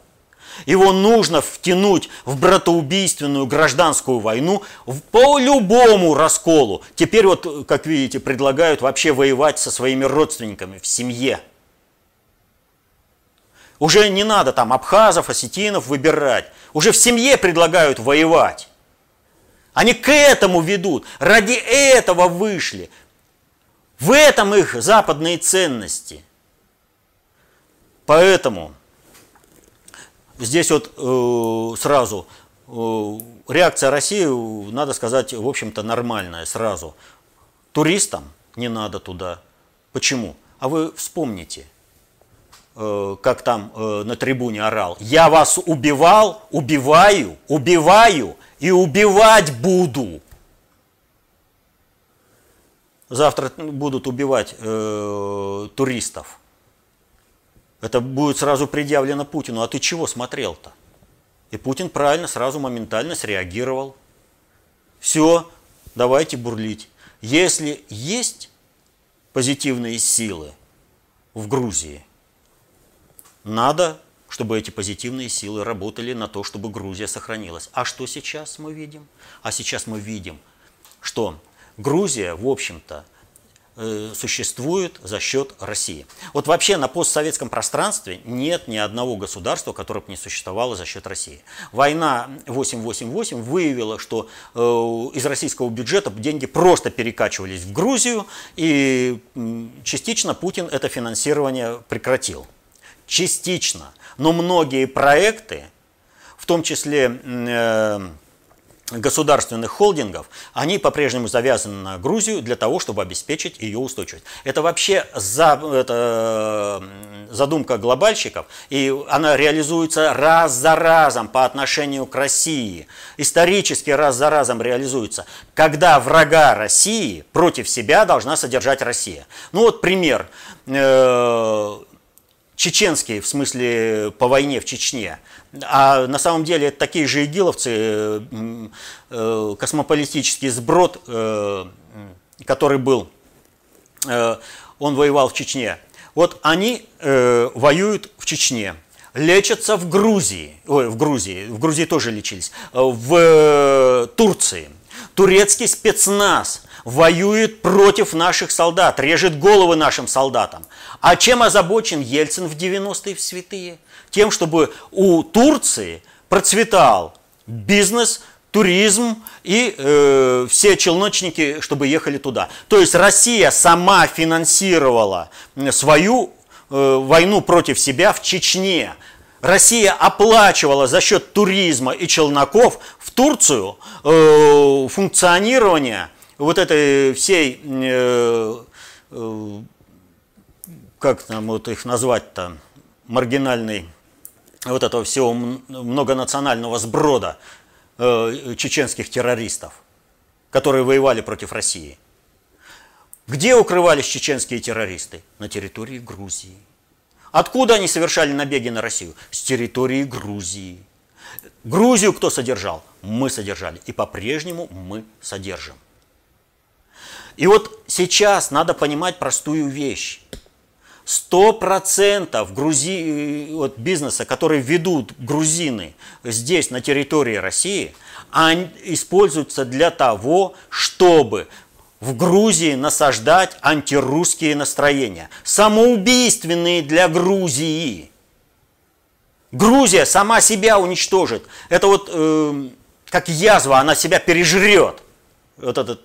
Его нужно втянуть в братоубийственную гражданскую войну по любому расколу. Теперь вот, как видите, предлагают вообще воевать со своими родственниками в семье. Уже не надо там абхазов, осетинов выбирать. Уже в семье предлагают воевать. Они к этому ведут. Ради этого вышли. В этом их западные ценности. Поэтому здесь вот э, сразу э, реакция России, надо сказать, в общем-то нормальная сразу. Туристам не надо туда. Почему? А вы вспомните, э, как там э, на трибуне орал. Я вас убивал, убиваю, убиваю и убивать буду. Завтра будут убивать э, туристов. Это будет сразу предъявлено Путину. А ты чего смотрел-то? И Путин правильно, сразу моментально среагировал. Все, давайте бурлить. Если есть позитивные силы в Грузии, надо, чтобы эти позитивные силы работали на то, чтобы Грузия сохранилась. А что сейчас мы видим? А сейчас мы видим, что Грузия, в общем-то, существует за счет России. Вот вообще на постсоветском пространстве нет ни одного государства, которое бы не существовало за счет России. Война 888 выявила, что э, из российского бюджета деньги просто перекачивались в Грузию, и частично Путин это финансирование прекратил. Частично. Но многие проекты, в том числе э, государственных холдингов, они по-прежнему завязаны на Грузию для того, чтобы обеспечить ее устойчивость. Это вообще за, это, задумка глобальщиков, и она реализуется раз за разом по отношению к России. Исторически раз за разом реализуется. Когда врага России против себя должна содержать Россия. Ну вот пример. Э, чеченский, в смысле по войне в Чечне. А на самом деле это такие же игиловцы, э, э, космополитический сброд, э, который был, он воевал в Чечне. Вот они воюют в Чечне, лечатся в Грузии, ой, в Грузии, в Грузии тоже лечились, в Турции. Турецкий спецназ воюет против наших солдат, режет головы нашим солдатам. А чем озабочен Ельцин в 90-е в святые? Тем, чтобы у Турции процветал бизнес, туризм и э, все челночники, чтобы ехали туда. То есть Россия сама финансировала свою э, войну против себя в Чечне. Россия оплачивала за счет туризма и челноков в Турцию э, функционирование вот этой всей, э, э, как там вот их назвать-то, маргинальной, вот этого всего многонационального сброда э, чеченских террористов, которые воевали против России. Где укрывались чеченские террористы? На территории Грузии. Откуда они совершали набеги на Россию? С территории Грузии. Грузию кто содержал? Мы содержали. И по-прежнему мы содержим. И вот сейчас надо понимать простую вещь. Сто процентов Грузи... вот бизнеса, который ведут грузины здесь, на территории России, они используются для того, чтобы в Грузии насаждать антирусские настроения, самоубийственные для Грузии. Грузия сама себя уничтожит. Это вот э, как язва, она себя пережрет. Вот этот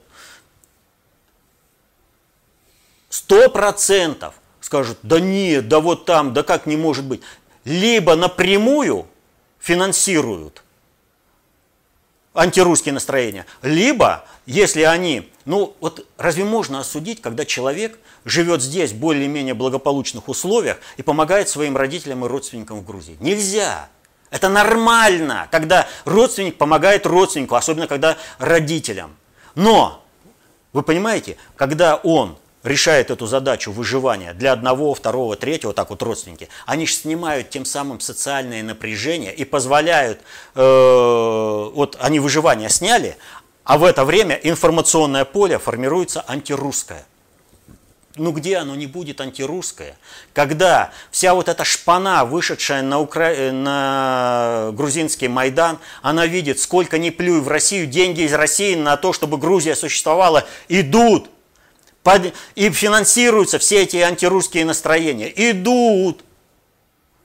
сто процентов скажут, да нет, да вот там, да как не может быть. Либо напрямую финансируют антирусские настроения, либо, если они, ну вот разве можно осудить, когда человек живет здесь в более-менее благополучных условиях и помогает своим родителям и родственникам в Грузии? Нельзя. Это нормально, когда родственник помогает родственнику, особенно когда родителям. Но, вы понимаете, когда он решает эту задачу выживания для одного, второго, третьего, так вот родственники, они же снимают тем самым социальное напряжение и позволяют, э, вот они выживание сняли, а в это время информационное поле формируется антирусское. Ну где оно не будет антирусское? Когда вся вот эта шпана, вышедшая на, Укра... на грузинский Майдан, она видит, сколько не плюй в Россию, деньги из России на то, чтобы Грузия существовала, идут и финансируются все эти антирусские настроения. Идут.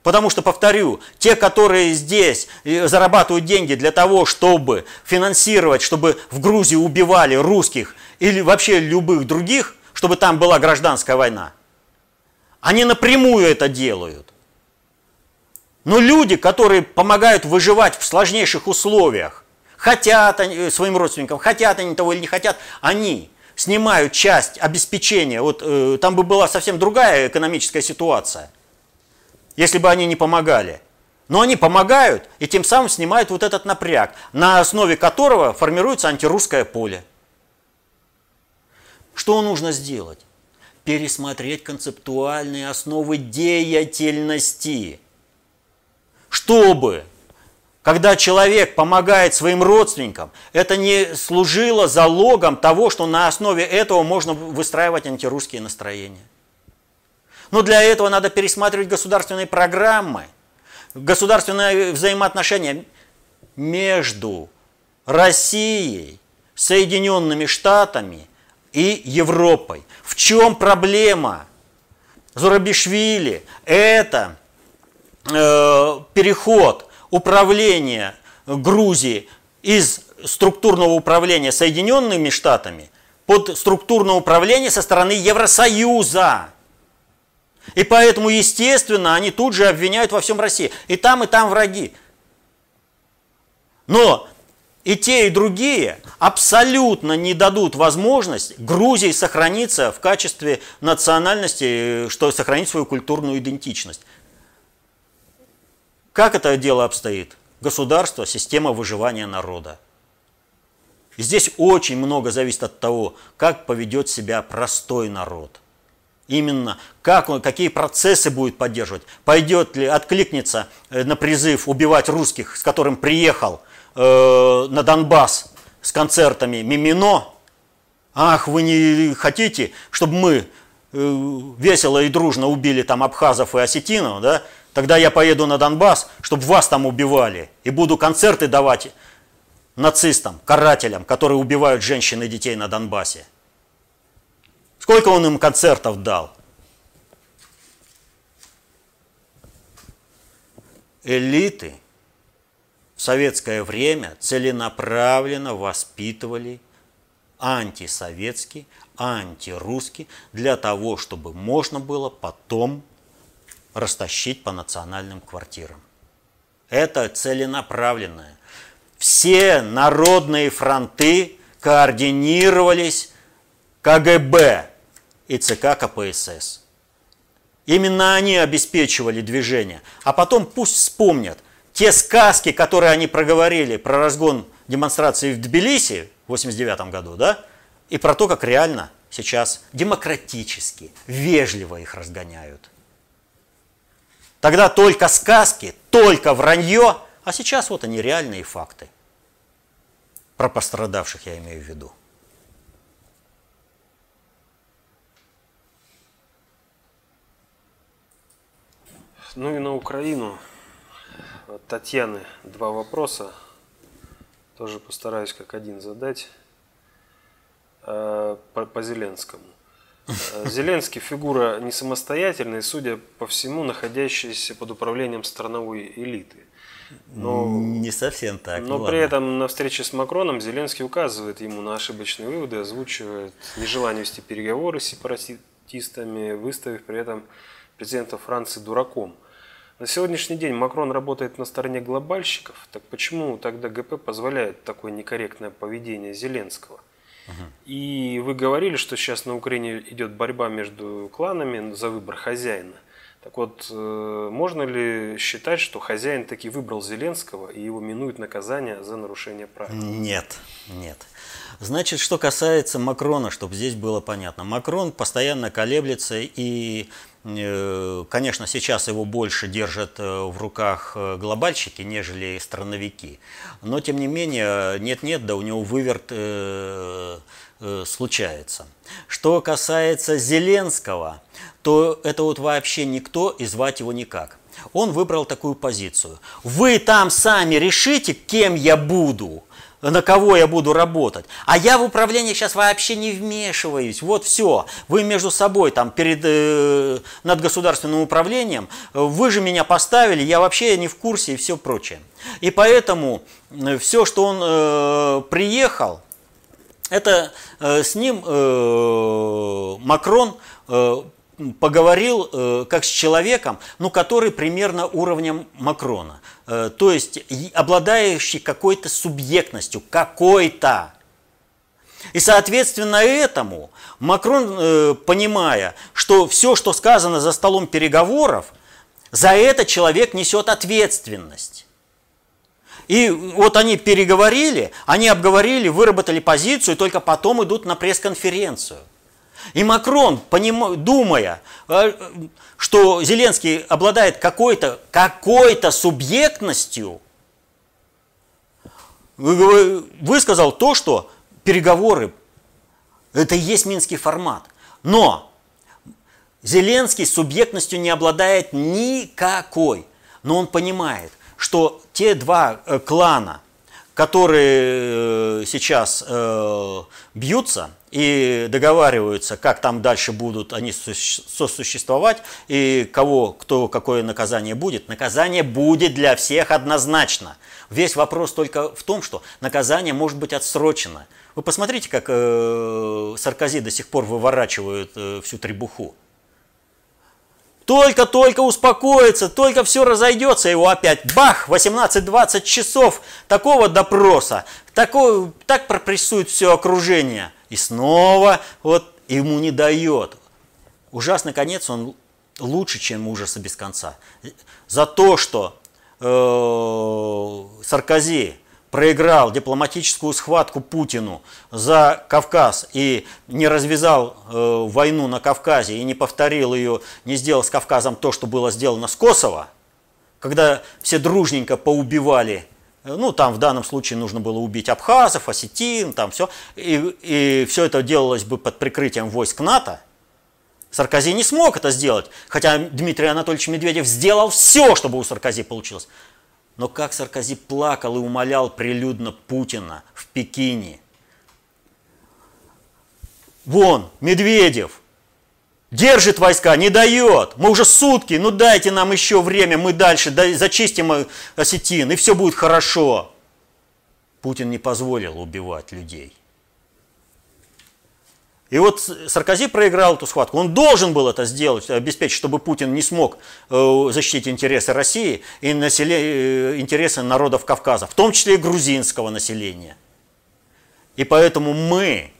Потому что, повторю, те, которые здесь э, зарабатывают деньги для того, чтобы финансировать, чтобы в Грузии убивали русских или вообще любых других, чтобы там была гражданская война, они напрямую это делают. Но люди, которые помогают выживать в сложнейших условиях, хотят они, э, своим родственникам, хотят они того или не хотят, они снимают часть обеспечения, вот э, там бы была совсем другая экономическая ситуация, если бы они не помогали. Но они помогают и тем самым снимают вот этот напряг, на основе которого формируется антирусское поле. Что нужно сделать? Пересмотреть концептуальные основы деятельности, чтобы когда человек помогает своим родственникам, это не служило залогом того, что на основе этого можно выстраивать антирусские настроения. Но для этого надо пересматривать государственные программы, государственные взаимоотношения между Россией, Соединенными Штатами и Европой. В чем проблема? Зурабишвили – это э, переход – управления Грузии из структурного управления Соединенными Штатами под структурное управление со стороны Евросоюза. И поэтому, естественно, они тут же обвиняют во всем России. И там, и там враги. Но и те, и другие абсолютно не дадут возможность Грузии сохраниться в качестве национальности, что сохранить свою культурную идентичность. Как это дело обстоит? Государство, система выживания народа. И здесь очень много зависит от того, как поведет себя простой народ. Именно как он, какие процессы будет поддерживать. Пойдет ли, откликнется э, на призыв убивать русских, с которым приехал э, на Донбасс с концертами Мимино. Ах, вы не хотите, чтобы мы э, весело и дружно убили там абхазов и осетинов, да? Тогда я поеду на Донбасс, чтобы вас там убивали. И буду концерты давать нацистам, карателям, которые убивают женщин и детей на Донбассе. Сколько он им концертов дал? Элиты в советское время целенаправленно воспитывали антисоветский, антирусский, для того, чтобы можно было потом растащить по национальным квартирам. Это целенаправленное. Все народные фронты координировались КГБ и ЦК КПСС. Именно они обеспечивали движение. А потом пусть вспомнят те сказки, которые они проговорили про разгон демонстрации в Тбилиси в 89 году, да, и про то, как реально сейчас демократически, вежливо их разгоняют. Тогда только сказки, только вранье, а сейчас вот они реальные факты. Про пострадавших я имею в виду. Ну и на Украину. От Татьяны два вопроса. Тоже постараюсь как один задать. Э, по, по Зеленскому. Э, Зеленский фигура не самостоятельная, судя по всему, находящаяся под управлением страновой элиты. Но, не совсем так. Но ну, при этом на встрече с Макроном Зеленский указывает ему на ошибочные выводы, озвучивает нежелание вести переговоры с сепаратистами, выставив при этом президента Франции дураком. На сегодняшний день Макрон работает на стороне глобальщиков, так почему тогда ГП позволяет такое некорректное поведение Зеленского? И вы говорили, что сейчас на Украине идет борьба между кланами за выбор хозяина. Так вот, э, можно ли считать, что хозяин таки выбрал Зеленского и его минует наказание за нарушение прав? Нет, нет. Значит, что касается Макрона, чтобы здесь было понятно. Макрон постоянно колеблется и конечно, сейчас его больше держат э, в руках э, глобальщики, нежели страновики. Но, тем не менее, нет-нет, да у него выверт э, э, случается. Что касается Зеленского, то это вот вообще никто и звать его никак. Он выбрал такую позицию. Вы там сами решите, кем я буду на кого я буду работать. А я в управление сейчас вообще не вмешиваюсь. Вот все. Вы между собой там перед э, над государственным управлением, вы же меня поставили, я вообще не в курсе и все прочее. И поэтому э, все, что он э, приехал, это э, с ним э, Макрон э, поговорил э, как с человеком, ну, который примерно уровнем Макрона. Э, то есть обладающий какой-то субъектностью, какой-то. И соответственно этому Макрон, э, понимая, что все, что сказано за столом переговоров, за это человек несет ответственность. И вот они переговорили, они обговорили, выработали позицию, и только потом идут на пресс-конференцию. И Макрон, поним... думая, э, что Зеленский обладает какой-то какой субъектностью, высказал то, что переговоры – это и есть минский формат. Но Зеленский субъектностью не обладает никакой. Но он понимает, что те два э, клана, которые э, сейчас бьются – и договариваются, как там дальше будут они сосуществовать и кого, кто, какое наказание будет. Наказание будет для всех однозначно. Весь вопрос только в том, что наказание может быть отсрочено. Вы посмотрите, как э, Саркози до сих пор выворачивают э, всю требуху. Только-только успокоится, только все разойдется, его опять бах, 18-20 часов такого допроса, такой, так пропрессует все окружение – и снова вот ему не дает. Ужасный конец, он лучше, чем ужасы без конца. За то, что э, Саркози проиграл дипломатическую схватку Путину за Кавказ и не развязал э, войну на Кавказе и не повторил ее, не сделал с Кавказом то, что было сделано с Косово, когда все дружненько поубивали ну, там в данном случае нужно было убить абхазов, осетин, там все. И, и все это делалось бы под прикрытием войск НАТО. Саркози не смог это сделать, хотя Дмитрий Анатольевич Медведев сделал все, чтобы у Саркози получилось. Но как Саркози плакал и умолял прилюдно Путина в Пекине. Вон, Медведев, Держит войска, не дает. Мы уже сутки, ну дайте нам еще время, мы дальше зачистим осетин, и все будет хорошо. Путин не позволил убивать людей. И вот Саркози проиграл эту схватку. Он должен был это сделать, обеспечить, чтобы Путин не смог э, защитить интересы России и э, интересы народов Кавказа, в том числе и грузинского населения. И поэтому мы,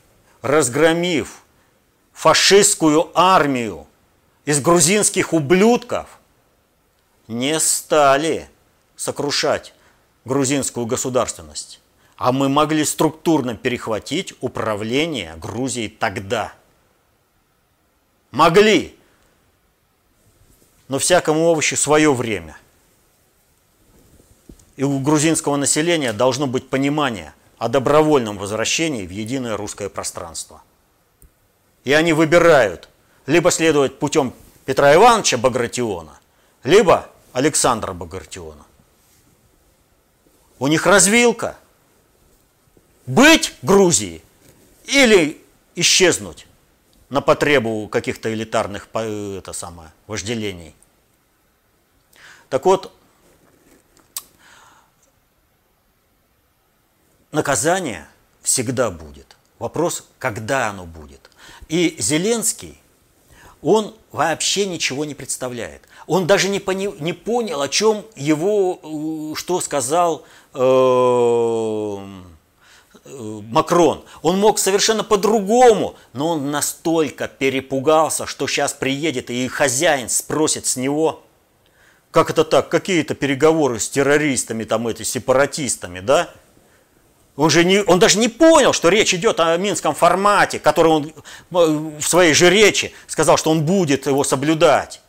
разгромив фашистскую армию из грузинских ублюдков, не стали сокрушать грузинскую государственность. А мы могли структурно перехватить управление Грузией тогда. Могли. Но всякому овощу свое время. И у грузинского населения должно быть понимание о добровольном возвращении в единое русское пространство – и они выбирают либо следовать путем Петра Ивановича Багратиона, либо Александра Багратиона. У них развилка. Быть Грузией или исчезнуть на потребу каких-то элитарных это самое, вожделений. Так вот, наказание всегда будет. Вопрос, когда оно будет. И Зеленский, он вообще ничего не представляет. Он даже не, пони, не понял, о чем его, э, что сказал э, э, Макрон. Он мог совершенно по-другому, но он настолько перепугался, что сейчас приедет и хозяин спросит с него, как это так, какие-то переговоры с террористами, там эти сепаратистами, да? Он, же не, он даже не понял, что речь идет о минском формате, который он в своей же речи сказал, что он будет его соблюдать.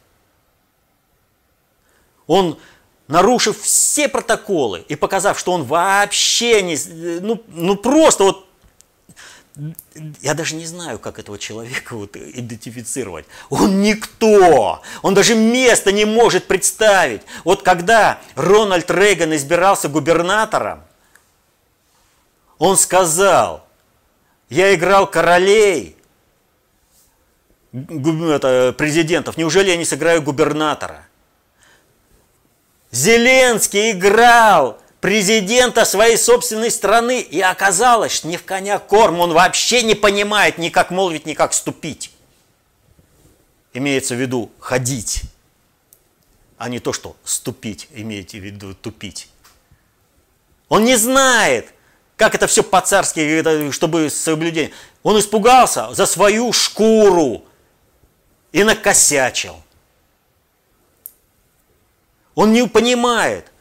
Он, нарушив все протоколы и показав, что он вообще не... Ну, ну просто вот... Я даже не знаю, как этого человека вот идентифицировать. Он никто. Он даже места не может представить. Вот когда Рональд Рейган избирался губернатором, он сказал, я играл королей, президентов, неужели я не сыграю губернатора? Зеленский играл президента своей собственной страны, и оказалось, что не в коня корм, он вообще не понимает ни как молвить, ни как ступить. Имеется в виду ходить, а не то, что ступить, имеете в виду тупить. Он не знает, как это все по-царски, чтобы соблюдение. Он испугался за свою шкуру и накосячил. Он не понимает.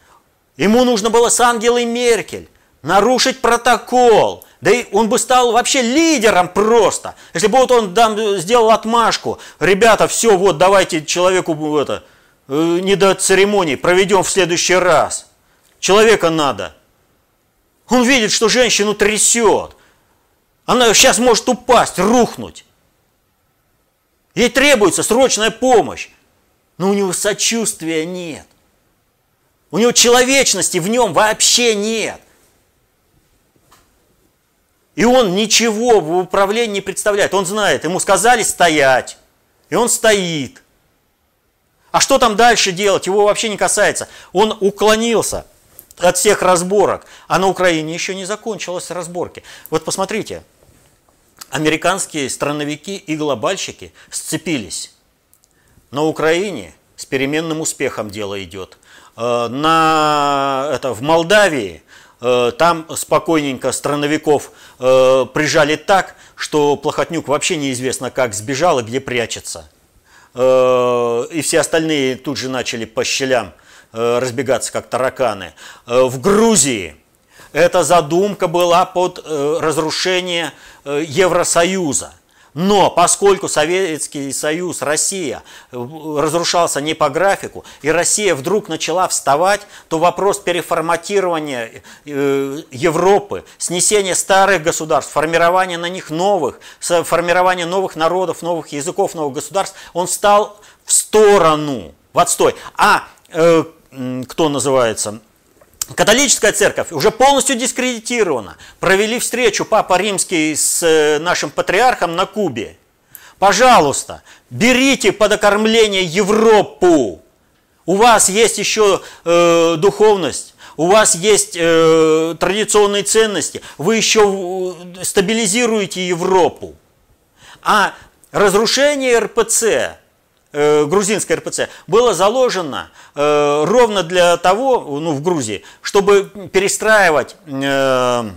Ему нужно было с Ангелой Меркель нарушить протокол. Да и он бы стал вообще лидером просто. Если бы вот он там сделал отмашку, ребята, все, вот давайте человеку это, э, не до церемонии, проведем в следующий раз. Человека надо. Он видит, что женщину трясет. Она сейчас может упасть, рухнуть. Ей требуется срочная помощь. Но у него сочувствия нет. У него человечности в нем вообще нет. И он ничего в управлении не представляет. Он знает, ему сказали стоять, и он стоит. А что там дальше делать, его вообще не касается. Он уклонился от всех разборок, а на Украине еще не закончилась разборки. Вот посмотрите, американские страновики и глобальщики сцепились. На Украине с переменным успехом дело идет. Э, на, это, в Молдавии э, там спокойненько страновиков э, прижали так, что Плохотнюк вообще неизвестно как сбежал и где прячется. И все остальные тут же начали по щелям разбегаться, как тараканы. В Грузии эта задумка была под разрушение Евросоюза – но поскольку Советский Союз, Россия разрушался не по графику, и Россия вдруг начала вставать, то вопрос переформатирования э, Европы, снесения старых государств, формирования на них новых, формирования новых народов, новых языков, новых государств, он стал в сторону, в отстой. А э, кто называется? Католическая церковь уже полностью дискредитирована. Провели встречу Папа Римский с э, нашим патриархом на Кубе. Пожалуйста, берите под окормление Европу. У вас есть еще э, духовность, у вас есть э, традиционные ценности, вы еще э, стабилизируете Европу. А разрушение РПЦ грузинской РПЦ было заложено э, ровно для того, ну, в Грузии, чтобы перестраивать э,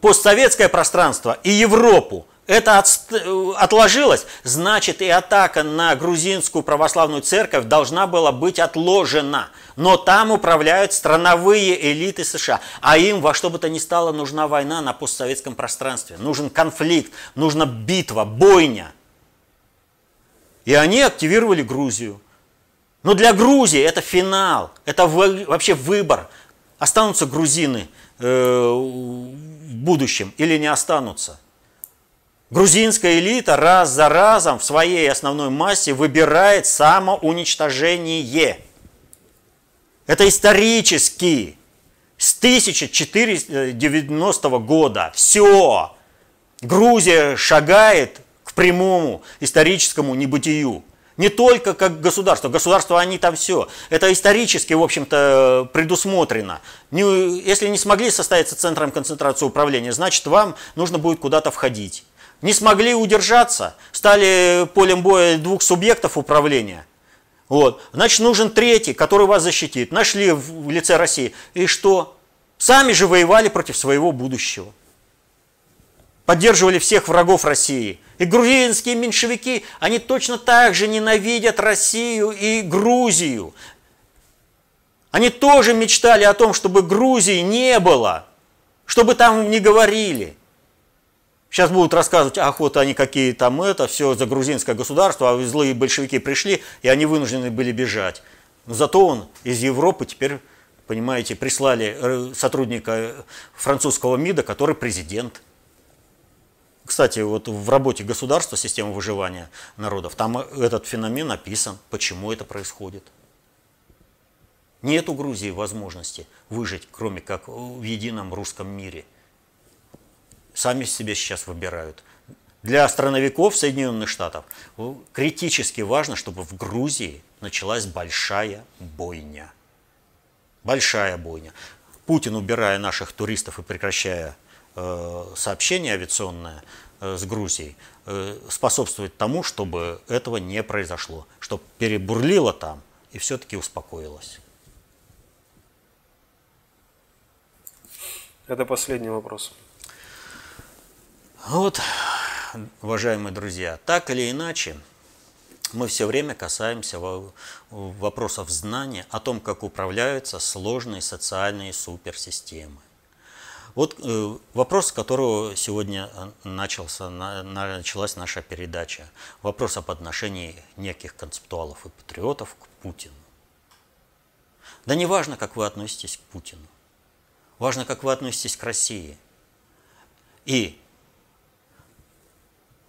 постсоветское пространство и Европу. Это отложилось, значит и атака на грузинскую православную церковь должна была быть отложена. Но там управляют страновые элиты США, а им во что бы то ни стало нужна война на постсоветском пространстве. Нужен конфликт, нужна битва, бойня. И они активировали Грузию. Но для Грузии это финал, это вообще выбор. Останутся грузины э, в будущем или не останутся. Грузинская элита раз за разом в своей основной массе выбирает самоуничтожение. Это исторически. С 1490 года. Все. Грузия шагает прямому историческому небытию. Не только как государство. Государство, они там все. Это исторически, в общем-то, предусмотрено. Не, если не смогли состояться центром концентрации управления, значит, вам нужно будет куда-то входить. Не смогли удержаться, стали полем боя двух субъектов управления. Вот. Значит, нужен третий, который вас защитит. Нашли в лице России. И что? Сами же воевали против своего будущего поддерживали всех врагов России. И грузинские меньшевики, они точно так же ненавидят Россию и Грузию. Они тоже мечтали о том, чтобы Грузии не было, чтобы там не говорили. Сейчас будут рассказывать, ах, вот они какие там это, все за грузинское государство, а злые большевики пришли, и они вынуждены были бежать. Зато он из Европы теперь, понимаете, прислали э, сотрудника французского МИДа, который президент. Кстати, вот в работе государства система выживания народов, там этот феномен описан, почему это происходит. Нет у Грузии возможности выжить, кроме как в едином русском мире. Сами себе сейчас выбирают. Для страновиков Соединенных Штатов критически важно, чтобы в Грузии началась большая бойня. Большая бойня. Путин, убирая наших туристов и прекращая сообщение авиационное э, с Грузией э, способствует тому, чтобы этого не произошло, чтобы перебурлило там и все-таки успокоилось. Это последний вопрос. Вот, уважаемые друзья, так или иначе, мы все время касаемся вопросов знания о том, как управляются сложные социальные суперсистемы. Вот э, вопрос, с которого сегодня э, начался, на, началась наша передача. Вопрос об отношении неких концептуалов и патриотов к Путину. Да не важно, как вы относитесь к Путину. Важно, как вы относитесь к России. И,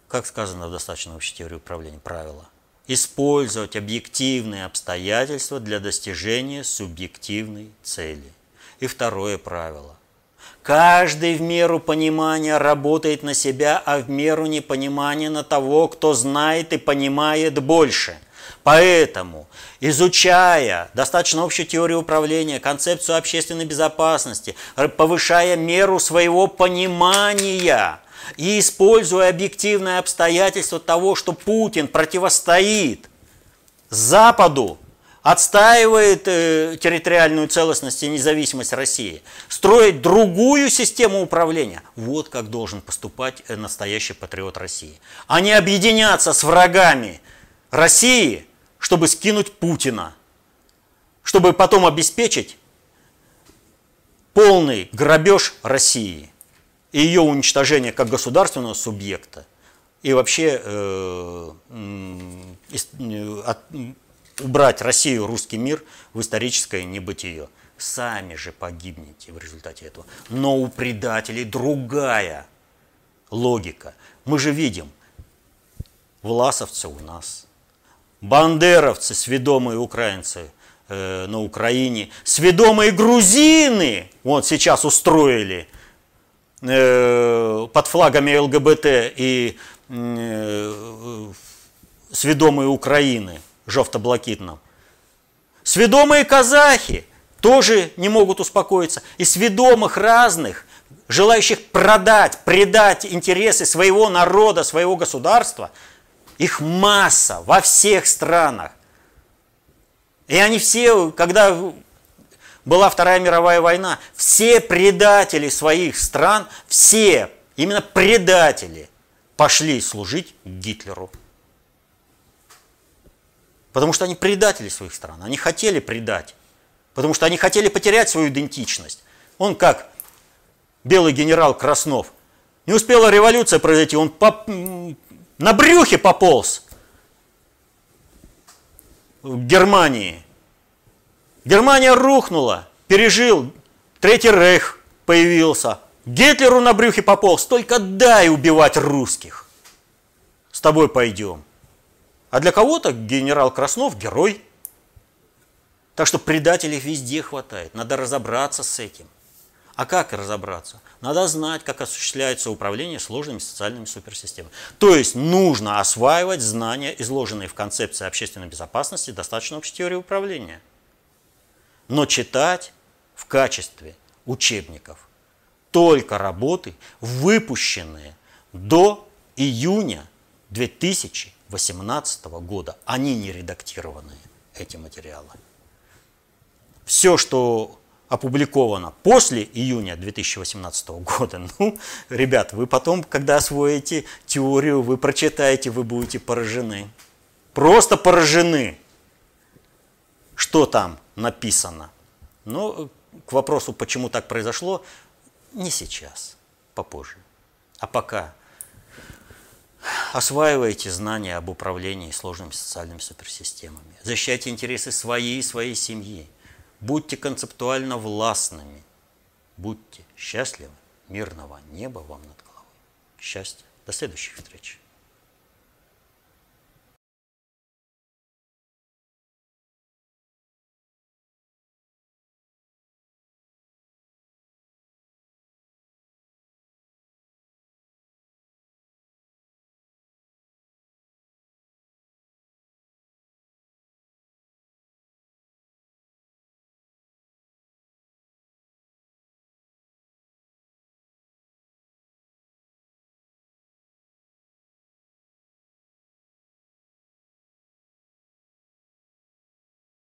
как сказано в достаточно общей теории управления, правило – использовать объективные обстоятельства для достижения субъективной цели. И второе правило Каждый в меру понимания работает на себя, а в меру непонимания на того, кто знает и понимает больше. Поэтому, изучая достаточно общую теорию управления, концепцию общественной безопасности, повышая меру своего понимания и используя объективные обстоятельства того, что Путин противостоит Западу, отстаивает э, территориальную целостность и независимость России, строит другую систему управления. Вот как должен поступать э, настоящий патриот России. А не объединяться с врагами России, чтобы скинуть Путина, чтобы потом обеспечить полный грабеж России и ее уничтожение как государственного субъекта и вообще э, э, от, убрать Россию, русский мир в историческое небытие. Сами же погибнете в результате этого. Но у предателей другая логика. Мы же видим, власовцы у нас, бандеровцы, сведомые украинцы э, на Украине, сведомые грузины, вот сейчас устроили э, под флагами ЛГБТ и э, сведомые Украины – жовто-блакитном. Сведомые казахи тоже не могут успокоиться. И сведомых разных, желающих продать, предать интересы своего народа, своего государства, их масса во всех странах. И они все, когда была Вторая мировая война, все предатели своих стран, все, именно предатели, пошли служить Гитлеру. Потому что они предатели своих стран. Они хотели предать. Потому что они хотели потерять свою идентичность. Он как белый генерал Краснов. Не успела революция произойти, он по, на брюхе пополз в Германии. Германия рухнула, пережил, Третий Рейх появился. Гитлеру на брюхе пополз, только дай убивать русских. С тобой пойдем. А для кого-то генерал Краснов герой. Так что предателей везде хватает. Надо разобраться с этим. А как разобраться? Надо знать, как осуществляется управление сложными социальными суперсистемами. То есть нужно осваивать знания, изложенные в концепции общественной безопасности, достаточно общей теории управления. Но читать в качестве учебников только работы, выпущенные до июня 2018 года. Они не редактированные, эти материалы. Все, что опубликовано после июня 2018 года, ну, ребят, вы потом, когда освоите теорию, вы прочитаете, вы будете поражены. Просто поражены, что там написано. Но к вопросу, почему так произошло, не сейчас, попозже. А пока осваивайте знания об управлении сложными социальными суперсистемами. Защищайте интересы своей и своей семьи. Будьте концептуально властными. Будьте счастливы. Мирного неба вам над головой. Счастья. До следующих встреч.